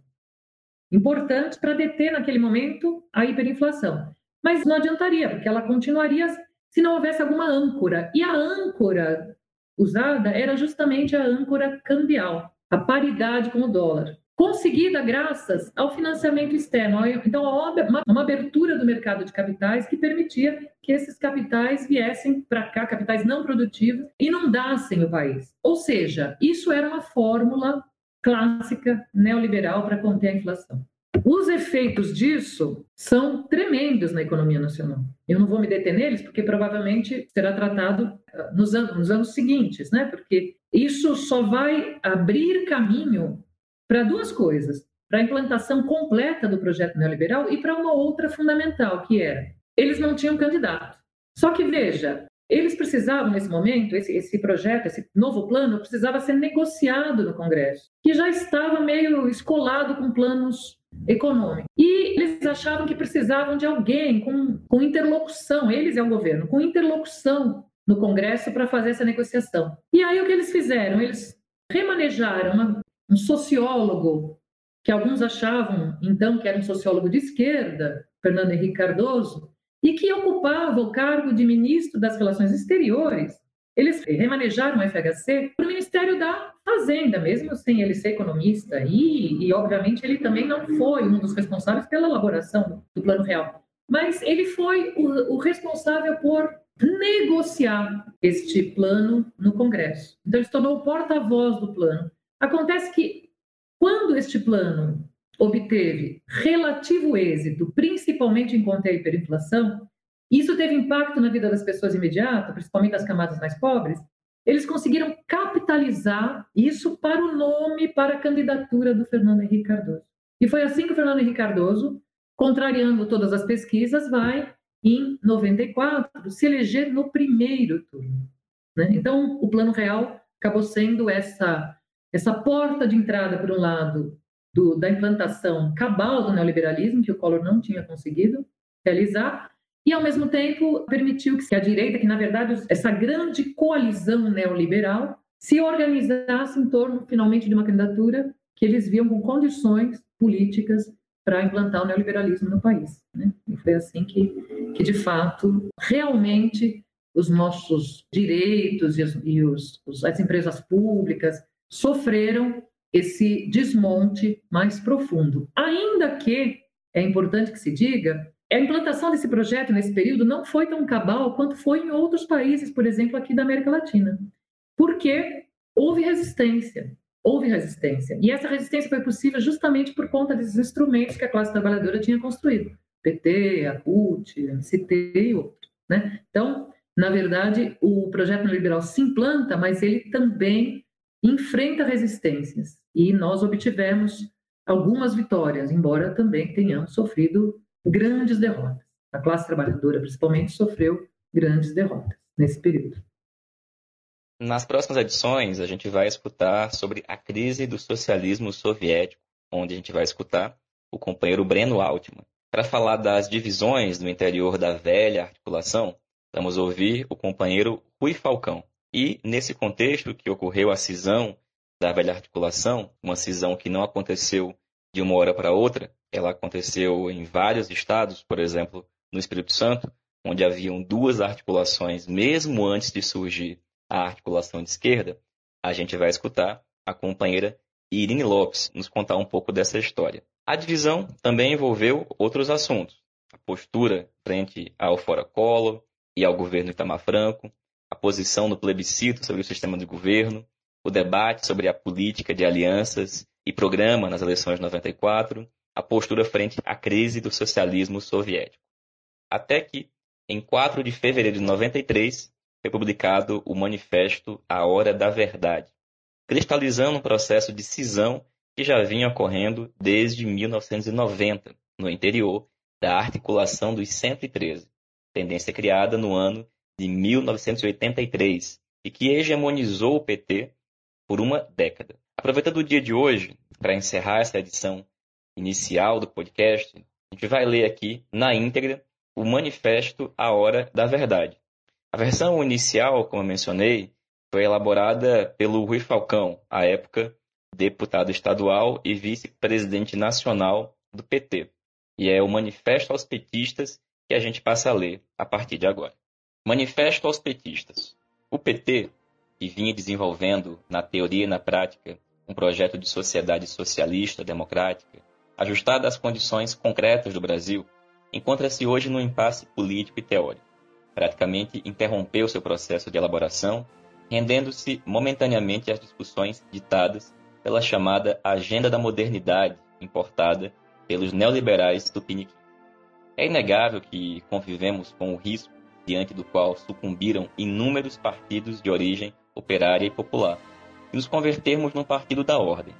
Importante para deter naquele momento a hiperinflação. Mas não adiantaria, porque ela continuaria se não houvesse alguma âncora. E a âncora usada era justamente a âncora cambial, a paridade com o dólar conseguida graças ao financiamento externo. Então, uma, abertura do mercado de capitais que permitia que esses capitais viessem para cá, capitais não produtivos, inundassem o país. Ou seja, isso era uma fórmula clássica neoliberal para conter a inflação. Os efeitos disso são tremendos na economia nacional. Eu não vou me deter neles, porque provavelmente será tratado ah, nos anos, nos anos seguintes, né? Porque isso só vai abrir caminho para duas coisas: para a implantação completa do projeto neoliberal e para uma outra fundamental, que era eles não tinham candidato. Só que veja, eles precisavam nesse momento, esse, esse projeto, esse novo plano, precisava ser negociado no Congresso, que já estava meio escolado com planos econômicos. E eles achavam que precisavam de alguém com, com interlocução, eles é o governo, com interlocução no Congresso para fazer essa negociação. E aí o que eles fizeram? Eles remanejaram uma um sociólogo que alguns achavam então que era um sociólogo de esquerda, Fernando Henrique Cardoso, e que ocupava o cargo de ministro das Relações Exteriores. Eles remanejaram o FHC para o Ministério da Fazenda, mesmo sem ele ser economista, e, e obviamente ele também não foi um dos responsáveis pela elaboração do Plano Real, mas ele foi o, o responsável por negociar este plano no Congresso. Então, ele se tornou o porta-voz do plano. Acontece que, quando este plano obteve relativo êxito, principalmente em conter a hiperinflação, isso teve impacto na vida das pessoas imediata, principalmente das camadas mais pobres. Eles conseguiram capitalizar isso para o nome, para a candidatura do Fernando Henrique Cardoso. E foi assim que o Fernando Henrique Cardoso, contrariando todas as pesquisas, vai, em 94, se eleger no primeiro turno. Né? Então, o Plano Real acabou sendo essa, essa porta de entrada, por um lado, do, da implantação cabal do neoliberalismo, que o Collor não tinha conseguido realizar, e, ao mesmo tempo, permitiu que a direita, que na verdade essa grande coalizão neoliberal, se organizasse em torno, finalmente, de uma candidatura que eles viam com condições políticas para implantar o neoliberalismo no país. Né? E foi assim que, que, de fato, realmente os nossos direitos e, os, e os, as empresas públicas sofreram esse desmonte mais profundo. Ainda que é importante que se diga, a implantação desse projeto nesse período não foi tão cabal quanto foi em outros países, por exemplo, aqui da América Latina, porque houve resistência, houve resistência. E essa resistência foi possível justamente por conta desses instrumentos que a classe trabalhadora tinha construído, PT, a CUT, MCT e outros. Né? Então, na verdade, o projeto neoliberal se implanta, mas ele também enfrenta resistências e nós obtivemos algumas vitórias, embora também tenhamos sofrido grandes derrotas. A classe trabalhadora, principalmente, sofreu grandes derrotas nesse período. Nas próximas edições, a gente vai escutar sobre a crise do socialismo soviético, onde a gente vai escutar o companheiro Breno Altman. Para falar das divisões no interior da velha articulação, vamos ouvir o companheiro Rui Falcão. E, nesse contexto que ocorreu a cisão da velha articulação, uma cisão que não aconteceu de uma hora para outra, ela aconteceu em vários estados, por exemplo, no Espírito Santo, onde haviam duas articulações, mesmo antes de surgir a articulação de esquerda, a gente vai escutar a companheira Irine Lopes nos contar um pouco dessa história. A divisão também envolveu outros assuntos. A postura frente ao Fora Collor e ao governo Itamar Franco, a posição no plebiscito sobre o sistema de governo, o debate sobre a política de alianças e programa nas eleições de 94, a postura frente à crise do socialismo soviético. Até que, em 4 de fevereiro de 93, foi publicado o Manifesto A Hora da Verdade, cristalizando um processo de cisão que já vinha ocorrendo desde 1990, no interior da articulação dos 113, tendência criada no ano de 1983 e que hegemonizou o PT por uma década. Aproveitando o dia de hoje, para encerrar essa edição inicial do podcast, a gente vai ler aqui na íntegra o Manifesto A Hora da Verdade. A versão inicial, como eu mencionei, foi elaborada pelo Rui Falcão, à época deputado estadual e vice-presidente nacional do PT. E é o Manifesto aos Petistas que a gente passa a ler a partir de agora. Manifesto aos petistas. O PT, que vinha desenvolvendo na teoria e na prática um projeto de sociedade socialista democrática, ajustado às condições concretas do Brasil, encontra-se hoje num impasse político e teórico. Praticamente interrompeu seu processo de elaboração, rendendo-se momentaneamente às discussões ditadas pela chamada Agenda da Modernidade, importada pelos neoliberais tupiniquins. É inegável que convivemos com o risco diante do qual sucumbiram inúmeros partidos de origem operária e popular, e nos convertermos num partido da ordem.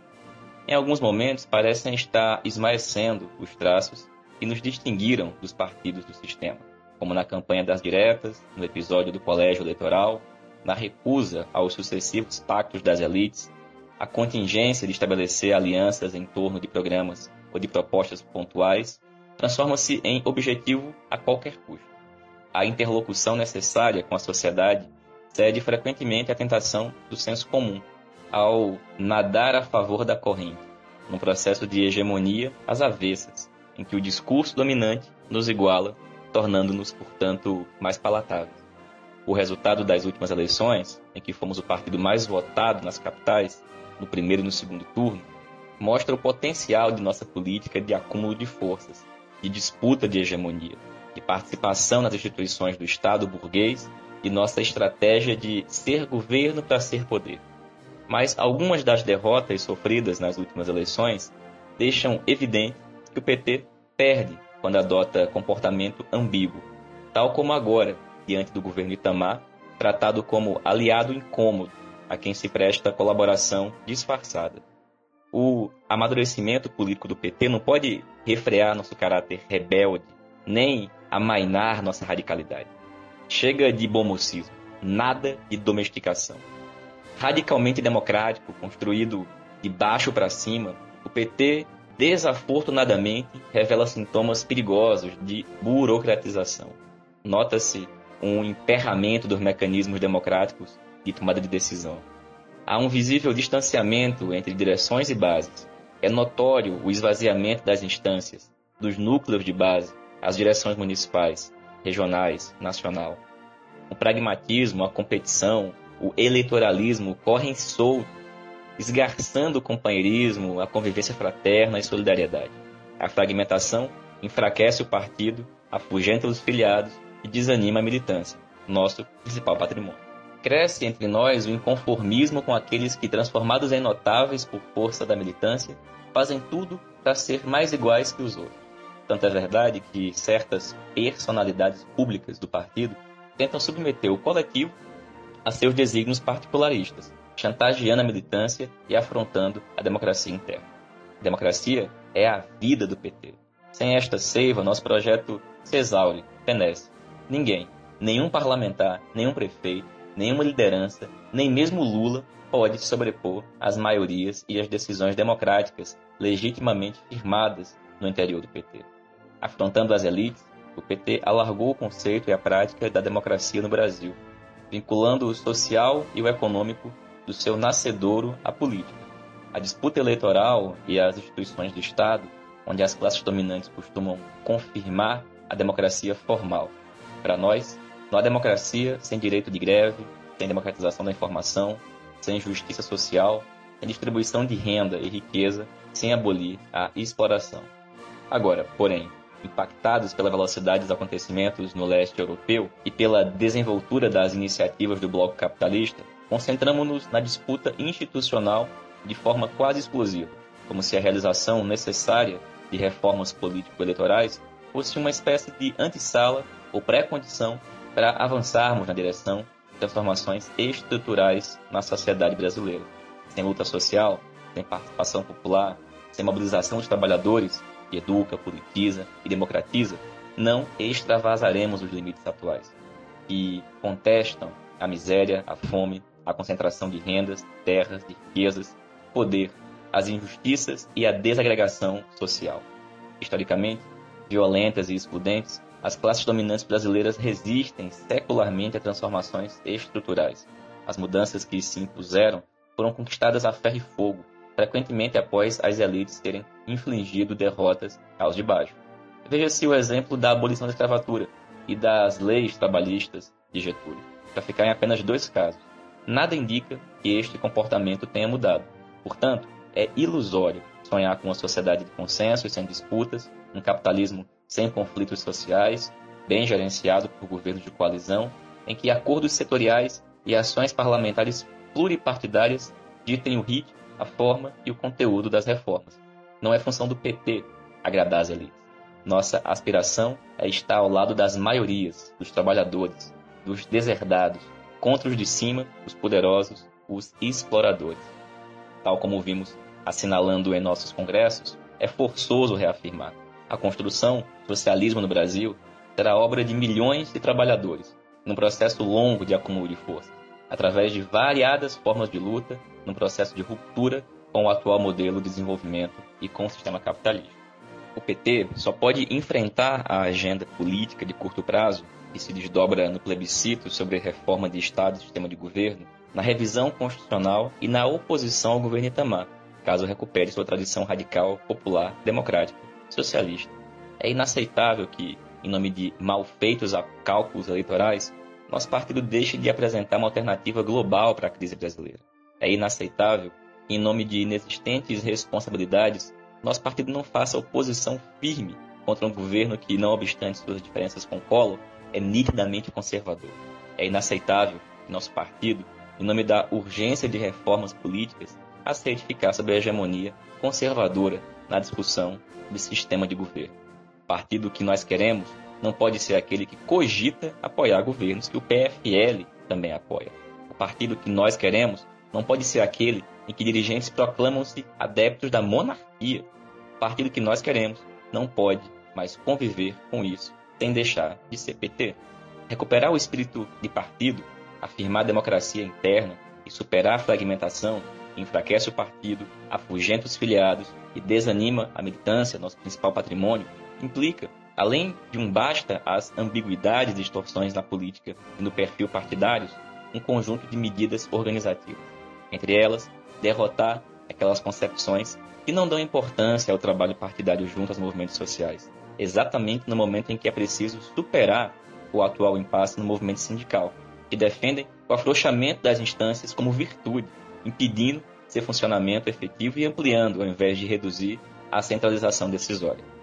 Em alguns momentos parecem estar esmaecendo os traços que nos distinguiram dos partidos do sistema, como na campanha das diretas, no episódio do colégio eleitoral, na recusa aos sucessivos pactos das elites, a contingência de estabelecer alianças em torno de programas ou de propostas pontuais, transforma-se em objetivo a qualquer custo a interlocução necessária com a sociedade cede frequentemente à tentação do senso comum, ao nadar a favor da corrente, num processo de hegemonia às avessas, em que o discurso dominante nos iguala, tornando-nos, portanto, mais palatáveis. O resultado das últimas eleições, em que fomos o partido mais votado nas capitais, no primeiro e no segundo turno, mostra o potencial de nossa política de acúmulo de forças, de disputa de hegemonia, participação nas instituições do Estado burguês e nossa estratégia de ser governo para ser poder. Mas algumas das derrotas sofridas nas últimas eleições deixam evidente que o PT perde quando adota comportamento ambíguo, tal como agora, diante do governo Itamar, tratado como aliado incômodo a quem se presta colaboração disfarçada. O amadurecimento político do PT não pode refrear nosso caráter rebelde, nem amainar nossa radicalidade. Chega de bomocismo, nada de domesticação. Radicalmente democrático, construído de baixo para cima, o PT desafortunadamente revela sintomas perigosos de burocratização. Nota-se um emperramento dos mecanismos democráticos de tomada de decisão. Há um visível distanciamento entre direções e bases. É notório o esvaziamento das instâncias, dos núcleos de base, as direções municipais, regionais, nacional. O pragmatismo, a competição, o eleitoralismo correm solto, esgarçando o companheirismo, a convivência fraterna e solidariedade. A fragmentação enfraquece o partido, afugenta os filiados e desanima a militância, nosso principal patrimônio. Cresce entre nós o inconformismo com aqueles que, transformados em notáveis por força da militância, fazem tudo para ser mais iguais que os outros. Tanto é verdade que certas personalidades públicas do partido tentam submeter o coletivo a seus desígnios particularistas, chantageando a militância e afrontando a democracia interna. Democracia é a vida do PT. Sem esta seiva, nosso projeto se exaure, fenece. Ninguém, nenhum parlamentar, nenhum prefeito, nenhuma liderança, nem mesmo Lula pode sobrepor às maiorias e às decisões democráticas legitimamente firmadas no interior do PT. Afrontando as elites, o PT alargou o conceito e a prática da democracia no Brasil, vinculando o social e o econômico do seu nascedouro à política. A disputa eleitoral e as instituições do Estado, onde as classes dominantes costumam confirmar a democracia formal. Para nós, não há democracia sem direito de greve, sem democratização da informação, sem justiça social, sem distribuição de renda e riqueza, sem abolir a exploração. Agora, porém, impactados pela velocidade dos acontecimentos no leste europeu e pela desenvoltura das iniciativas do bloco capitalista, concentramos-nos na disputa institucional de forma quase explosiva, como se a realização necessária de reformas político-eleitorais fosse uma espécie de antessala ou pré-condição para avançarmos na direção de transformações estruturais na sociedade brasileira. Sem luta social, sem participação popular, sem mobilização dos trabalhadores, que educa, politiza e democratiza, não extravasaremos os limites atuais, que contestam a miséria, a fome, a concentração de rendas, terras, riquezas, poder, as injustiças e a desagregação social. Historicamente, violentas e excludentes, as classes dominantes brasileiras resistem secularmente a transformações estruturais. As mudanças que se impuseram foram conquistadas a ferro e fogo, frequentemente após as elites terem infligido derrotas aos de baixo. Veja-se o exemplo da abolição da escravatura e das leis trabalhistas de Getúlio, para ficar em apenas dois casos. Nada indica que este comportamento tenha mudado. Portanto, é ilusório sonhar com uma sociedade de consenso e sem disputas, um capitalismo sem conflitos sociais, bem gerenciado por governos de coalizão, em que acordos setoriais e ações parlamentares pluripartidárias ditem o ritmo, a forma e o conteúdo das reformas. Não é função do PT agradar as elites. Nossa aspiração é estar ao lado das maiorias, dos trabalhadores, dos deserdados, contra os de cima, os poderosos, os exploradores. Tal como vimos assinalando em nossos congressos, é forçoso reafirmar a construção do socialismo no Brasil será obra de milhões de trabalhadores, num processo longo de acúmulo de força, através de variadas formas de luta, num processo de ruptura com o atual modelo de desenvolvimento e com o sistema capitalista. O PT só pode enfrentar a agenda política de curto prazo, que se desdobra no plebiscito sobre reforma de Estado e sistema de governo, na revisão constitucional e na oposição ao governo Itamar, caso recupere sua tradição radical, popular, democrática, socialista. É inaceitável que, em nome de malfeitos a cálculos eleitorais, nosso partido deixe de apresentar uma alternativa global para a crise brasileira. É inaceitável que, em nome de inexistentes responsabilidades, nosso partido não faça oposição firme contra um governo que, não obstante suas diferenças com Collor, é nitidamente conservador. É inaceitável que nosso partido, em nome da urgência de reformas políticas, aceite ficar sob a hegemonia conservadora na discussão desse sistema de governo. O partido que nós queremos não pode ser aquele que cogita apoiar governos que o PFL também apoia. O partido que nós queremos não pode ser aquele em que dirigentes proclamam-se adeptos da monarquia. O partido que nós queremos não pode mais conviver com isso sem deixar de ser PT. Recuperar o espírito de partido, afirmar a democracia interna e superar a fragmentação enfraquece o partido, afugenta os filiados e desanima a militância, nosso principal patrimônio, implica, além de um basta às ambiguidades e distorções na política e no perfil partidários, um conjunto de medidas organizativas. Entre elas, derrotar aquelas concepções que não dão importância ao trabalho partidário junto aos movimentos sociais, exatamente no momento em que é preciso superar o atual impasse no movimento sindical, que defendem o afrouxamento das instâncias como virtude, impedindo seu funcionamento efetivo e ampliando, ao invés de reduzir, a centralização decisória.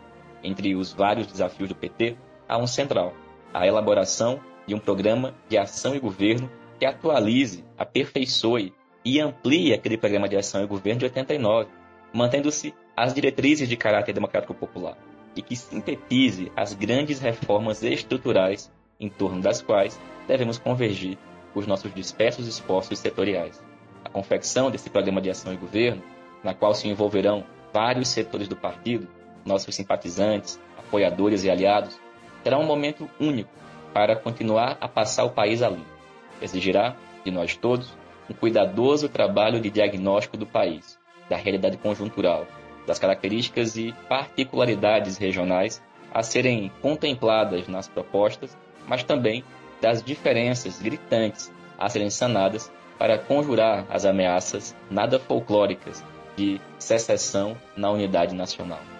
Entre os vários desafios do PT, há um central: a elaboração de um programa de ação e governo que atualize, aperfeiçoe e amplie aquele programa de ação e governo de 89, mantendo-se as diretrizes de caráter democrático popular e que sintetize as grandes reformas estruturais em torno das quais devemos convergir os nossos dispersos esforços setoriais. A confecção desse programa de ação e governo, na qual se envolverão vários setores do partido, nossos simpatizantes, apoiadores e aliados, será um momento único para continuar a passar o país a limpo. Exigirá de nós todos um cuidadoso trabalho de diagnóstico do país, da realidade conjuntural, das características e particularidades regionais a serem contempladas nas propostas, mas também das diferenças gritantes a serem sanadas para conjurar as ameaças nada folclóricas de secessão na unidade nacional.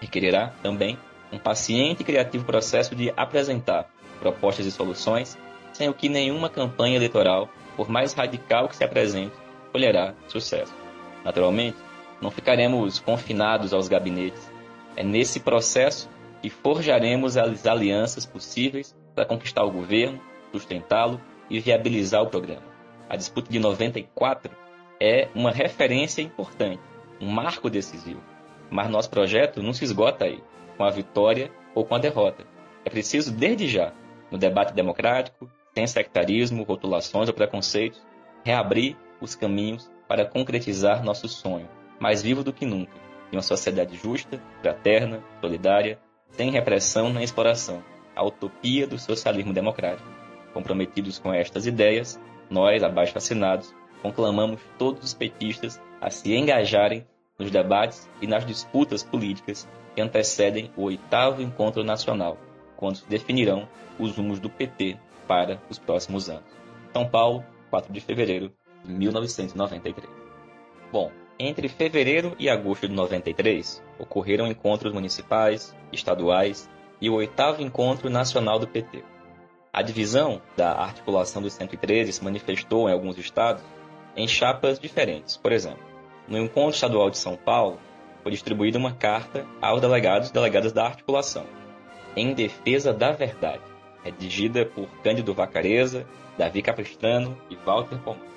Requererá também um paciente e criativo processo de apresentar propostas e soluções, sem o que nenhuma campanha eleitoral, por mais radical que se apresente, colherá sucesso. Naturalmente, não ficaremos confinados aos gabinetes. É nesse processo que forjaremos as alianças possíveis para conquistar o governo, sustentá-lo e viabilizar o programa. A disputa de 94 é uma referência importante, um marco decisivo. Mas nosso projeto não se esgota aí, com a vitória ou com a derrota. É preciso, desde já, no debate democrático, sem sectarismo, rotulações ou preconceitos, reabrir os caminhos para concretizar nosso sonho, mais vivo do que nunca, de uma sociedade justa, fraterna, solidária, sem repressão nem exploração, a utopia do socialismo democrático. Comprometidos com estas ideias, nós, abaixo assinados, conclamamos todos os petistas a se engajarem nos debates e nas disputas políticas que antecedem o oitavo encontro nacional, quando se definirão os rumos do PT para os próximos anos. São Paulo, 4 de fevereiro de 1993. Bom, entre fevereiro e agosto de 93, ocorreram encontros municipais, estaduais e o oitavo encontro nacional do PT. A divisão da articulação dos 113 se manifestou em alguns estados em chapas diferentes. Por exemplo, no encontro estadual de São Paulo, foi distribuída uma carta aos delegados e delegadas da articulação, em defesa da verdade, redigida por Cândido Vacareza, Davi Capistrano e Walter Pomar.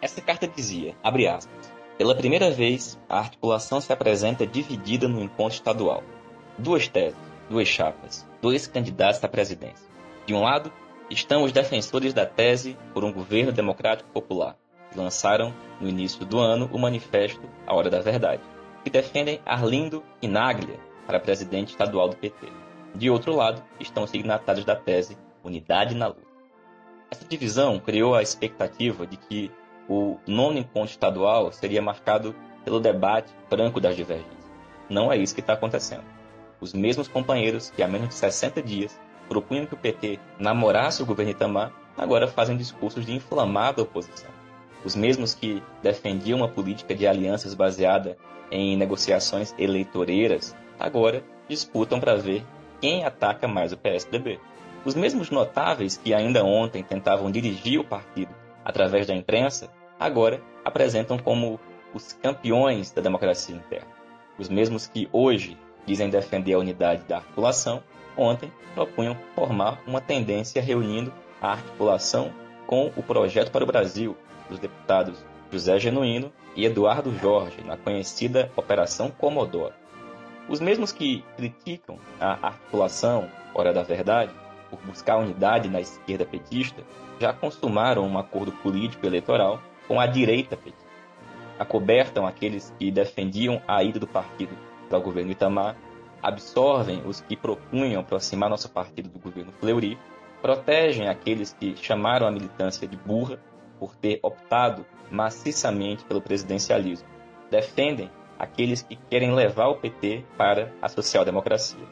Essa carta dizia, abre aspas, pela primeira vez, a articulação se apresenta dividida no encontro estadual. Duas teses, duas chapas, dois candidatos à presidência. De um lado, estão os defensores da tese por um governo democrático popular, lançaram, no início do ano, o manifesto A Hora da Verdade, que defendem Arlindo Inaglia para presidente estadual do PT. De outro lado, estão os signatários da tese Unidade na Luta. Essa divisão criou a expectativa de que o nono encontro estadual seria marcado pelo debate franco das divergências. Não é isso que está acontecendo. Os mesmos companheiros que há menos de 60 dias propunham que o PT namorasse o governo Itamar, agora fazem discursos de inflamada oposição. Os mesmos que defendiam uma política de alianças baseada em negociações eleitoreiras, agora disputam para ver quem ataca mais o PSDB. Os mesmos notáveis que ainda ontem tentavam dirigir o partido através da imprensa, agora apresentam como os campeões da democracia interna. Os mesmos que hoje dizem defender a unidade da articulação, ontem propunham formar uma tendência reunindo a articulação com o Projeto para o Brasil dos deputados José Genuíno e Eduardo Jorge, na conhecida Operação Comodoro. Os mesmos que criticam a articulação Hora da Verdade por buscar unidade na esquerda petista já consumaram um acordo político eleitoral com a direita petista. Acobertam aqueles que defendiam a ida do partido para o governo Itamar, absorvem os que propunham aproximar nosso partido do governo Fleury, protegem aqueles que chamaram a militância de burra por ter optado maciçamente pelo presidencialismo, defendem aqueles que querem levar o PT para a social-democracia.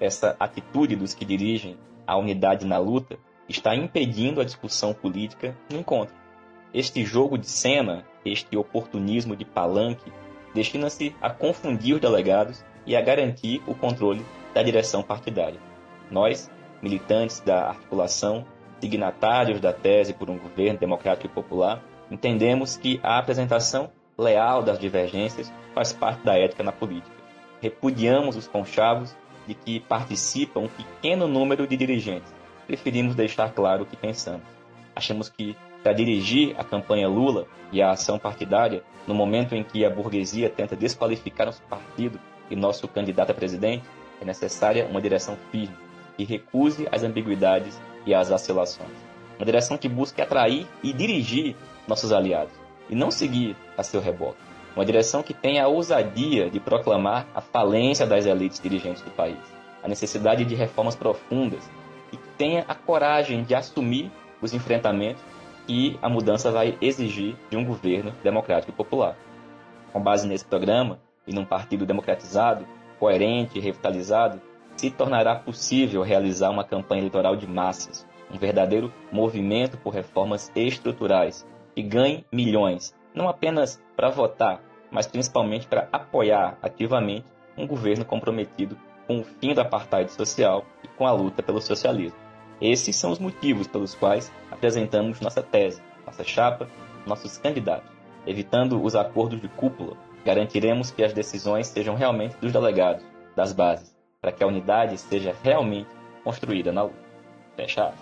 Essa atitude dos que dirigem a unidade na luta está impedindo a discussão política no encontro. Este jogo de cena, este oportunismo de palanque, destina-se a confundir os delegados e a garantir o controle da direção partidária. Nós, militantes da articulação, signatários da tese por um governo democrático e popular, entendemos que a apresentação leal das divergências faz parte da ética na política. Repudiamos os conchavos de que participa um pequeno número de dirigentes. Preferimos deixar claro o que pensamos. Achamos que, para dirigir a campanha Lula e a ação partidária, no momento em que a burguesia tenta desqualificar nosso partido e nosso candidato a presidente, é necessária uma direção firme, que recuse as ambiguidades e as vacilações. Uma direção que busque atrair e dirigir nossos aliados, e não seguir a seu reboque. Uma direção que tenha a ousadia de proclamar a falência das elites dirigentes do país, a necessidade de reformas profundas e que tenha a coragem de assumir os enfrentamentos que a mudança vai exigir de um governo democrático e popular. Com base nesse programa e num partido democratizado, coerente e revitalizado, se tornará possível realizar uma campanha eleitoral de massas, um verdadeiro movimento por reformas estruturais que ganhe milhões, não apenas para votar, mas principalmente para apoiar ativamente um governo comprometido com o fim do apartheid social e com a luta pelo socialismo. Esses são os motivos pelos quais apresentamos nossa tese, nossa chapa, nossos candidatos. Evitando os acordos de cúpula, garantiremos que as decisões sejam realmente dos delegados, das bases, para que a unidade seja realmente construída na luta. Fecha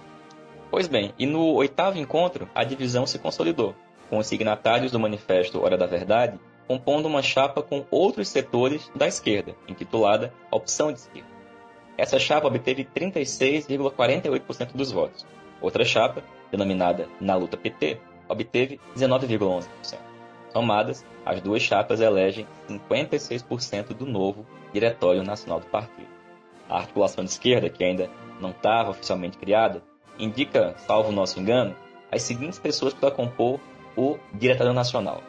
Pois bem, e no oitavo encontro, a divisão se consolidou, com os signatários do Manifesto Hora da Verdade compondo uma chapa com outros setores da esquerda, intitulada Opção de Esquerda. Essa chapa obteve 36,48% dos votos. Outra chapa, denominada Na Luta PT, obteve 19,11%. Somadas, as duas chapas elegem 56% do novo Diretório Nacional do Partido. A articulação de esquerda, que ainda não estava oficialmente criada, indica, salvo nosso engano, as seguintes pessoas para compor o Diretório Nacional.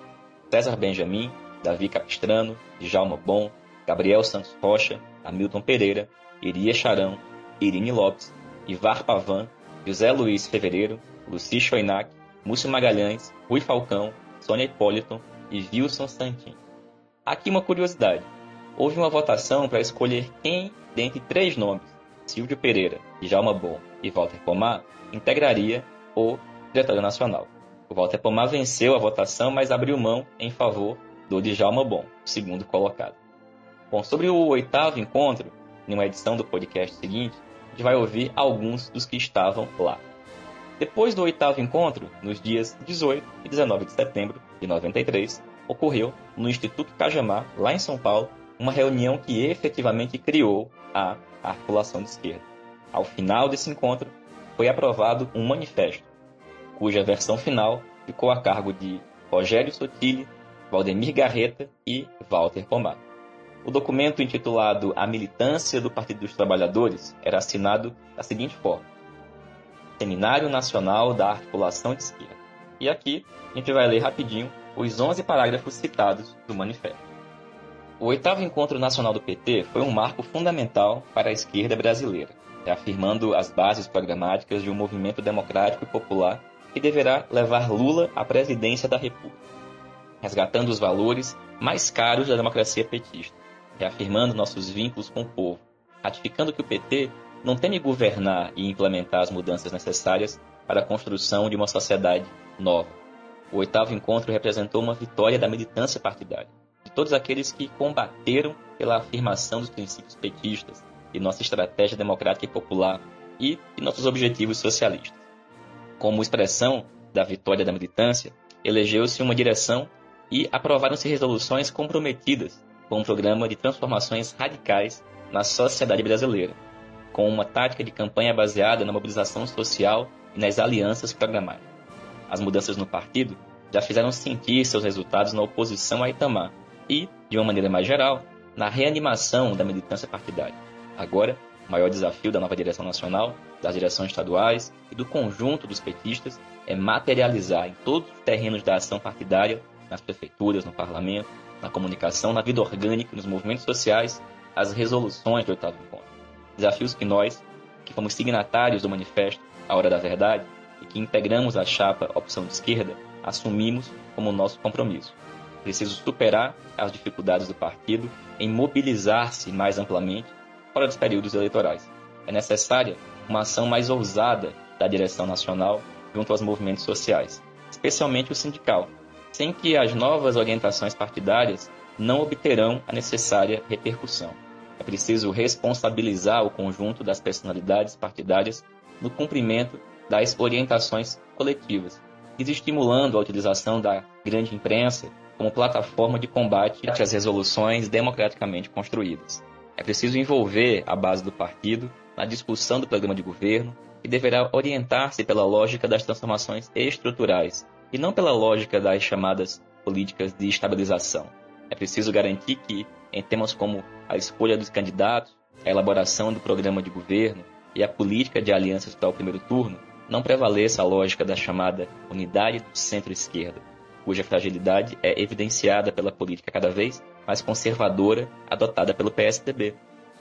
César Benjamin, Davi Capistrano, Djalma Bom, Gabriel Santos Rocha, Hamilton Pereira, Iria Charão, Irine Lopes, Ivar Pavan, José Luiz Fevereiro, Luci Choinac, Múcio Magalhães, Rui Falcão, Sônia Hipólito e Wilson Santin. Aqui uma curiosidade. Houve uma votação para escolher quem, dentre três nomes, Silvio Pereira, Djalma Bom e Walter Pomar, integraria o Diretório Nacional. O Walter Pomar venceu a votação, mas abriu mão em favor do Djalma Bom, segundo colocado. Bom, sobre o oitavo encontro, em uma edição do podcast seguinte, a gente vai ouvir alguns dos que estavam lá. Depois do oitavo encontro, nos dias 18 e 19 de setembro de 93, ocorreu no Instituto Cajamar, lá em São Paulo, uma reunião que efetivamente criou a articulação de esquerda. Ao final desse encontro, foi aprovado um manifesto, cuja versão final ficou a cargo de Rogério Sotile, Valdemir Garreta e Walter Pomar. O documento intitulado A Militância do Partido dos Trabalhadores era assinado da seguinte forma: Seminário Nacional da Articulação de Esquerda. E aqui a gente vai ler rapidinho os 11 parágrafos citados do manifesto. O oitavo encontro nacional do PT foi um marco fundamental para a esquerda brasileira, reafirmando as bases programáticas de um movimento democrático e popular que deverá levar Lula à presidência da República, resgatando os valores mais caros da democracia petista, reafirmando nossos vínculos com o povo, ratificando que o PT não teme governar e implementar as mudanças necessárias para a construção de uma sociedade nova. O oitavo encontro representou uma vitória da militância partidária, todos aqueles que combateram pela afirmação dos princípios petistas e nossa estratégia democrática e popular e de nossos objetivos socialistas. Como expressão da vitória da militância, elegeu-se uma direção e aprovaram-se resoluções comprometidas com um programa de transformações radicais na sociedade brasileira, com uma tática de campanha baseada na mobilização social e nas alianças programáticas. As mudanças no partido já fizeram sentir seus resultados na oposição a Itamar e, de uma maneira mais geral, na reanimação da militância partidária. Agora, o maior desafio da nova direção nacional, das direções estaduais e do conjunto dos petistas é materializar em todos os terrenos da ação partidária, nas prefeituras, no parlamento, na comunicação, na vida orgânica nos movimentos sociais, as resoluções do oitavo encontro. Desafios que nós, que fomos signatários do manifesto A Hora da Verdade e que integramos a chapa Opção de Esquerda, assumimos como nosso compromisso. Preciso superar as dificuldades do partido em mobilizar-se mais amplamente fora dos períodos eleitorais. É necessária uma ação mais ousada da direção nacional junto aos movimentos sociais, especialmente o sindical, sem que as novas orientações partidárias não obterão a necessária repercussão. É preciso responsabilizar o conjunto das personalidades partidárias no cumprimento das orientações coletivas, desestimulando a utilização da grande imprensa como plataforma de combate às resoluções democraticamente construídas. É preciso envolver a base do partido na discussão do programa de governo e deverá orientar-se pela lógica das transformações estruturais e não pela lógica das chamadas políticas de estabilização. É preciso garantir que, em temas como a escolha dos candidatos, a elaboração do programa de governo e a política de alianças para o primeiro turno, não prevaleça a lógica da chamada unidade do centro-esquerda, cuja fragilidade é evidenciada pela política cada vez mais conservadora adotada pelo PSDB.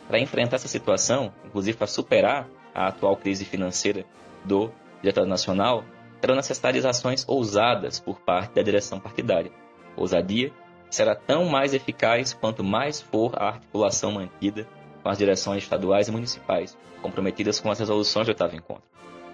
Para enfrentar essa situação, inclusive para superar a atual crise financeira do Diretório Nacional, serão necessárias ações ousadas por parte da direção partidária. Ousadia será tão mais eficaz quanto mais for a articulação mantida com as direções estaduais e municipais, comprometidas com as resoluções do oitavo encontro.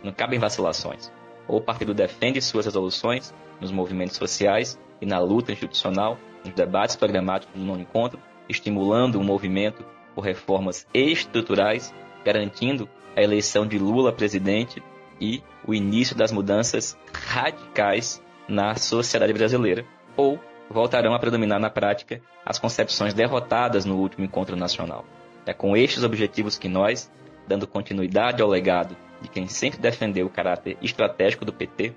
Não cabem vacilações. Ou o partido defende suas resoluções nos movimentos sociais e na luta institucional, nos debates programáticos do nono encontro, estimulando um movimento por reformas estruturais, garantindo a eleição de Lula presidente e o início das mudanças radicais na sociedade brasileira, ou voltarão a predominar na prática as concepções derrotadas no último encontro nacional. É com estes objetivos que nós, dando continuidade ao legado de quem sempre defendeu o caráter estratégico do PT,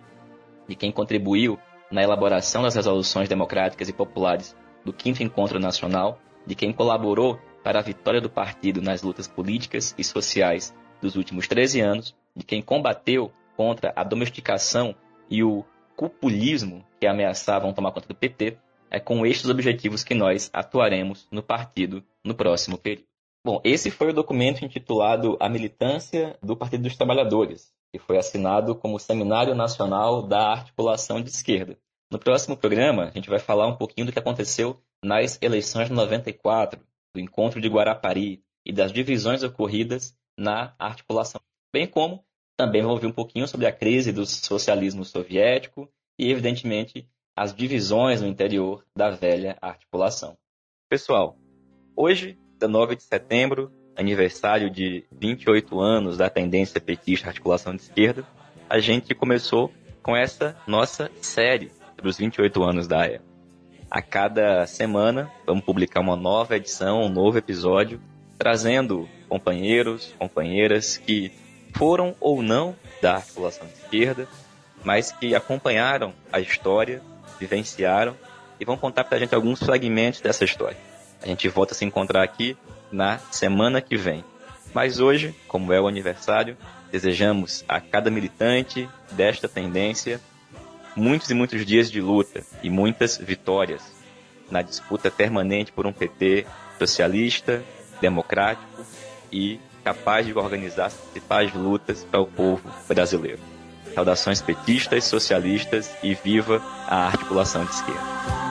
de quem contribuiu na elaboração das resoluções democráticas e populares do quinto encontro nacional, de quem colaborou para a vitória do partido nas lutas políticas e sociais dos últimos 13 anos, de quem combateu contra a domesticação e o cupulismo que ameaçavam tomar conta do PT, é com estes objetivos que nós atuaremos no partido no próximo período. Bom, esse foi o documento intitulado A Militância do Partido dos Trabalhadores, que foi assinado como Seminário Nacional da Articulação de Esquerda. No próximo programa, a gente vai falar um pouquinho do que aconteceu nas eleições de 94, do encontro de Guarapari e das divisões ocorridas na articulação, bem como também vamos ouvir um pouquinho sobre a crise do socialismo soviético e, evidentemente, as divisões no interior da velha articulação. Pessoal, hoje, 19 de setembro, aniversário de 28 anos da tendência petista articulação de esquerda, a gente começou com essa nossa série sobre os 28 anos da AE. A cada semana, vamos publicar uma nova edição, um novo episódio, trazendo companheiros, companheiras que foram ou não da articulação de esquerda, mas que acompanharam a história, vivenciaram e vão contar para a gente alguns fragmentos dessa história. A gente volta a se encontrar aqui na semana que vem. Mas hoje, como é o aniversário, desejamos a cada militante desta tendência muitos e muitos dias de luta e muitas vitórias na disputa permanente por um PT socialista, democrático e capaz de organizar as principais lutas para o povo brasileiro. Saudações petistas, socialistas e viva a articulação de esquerda.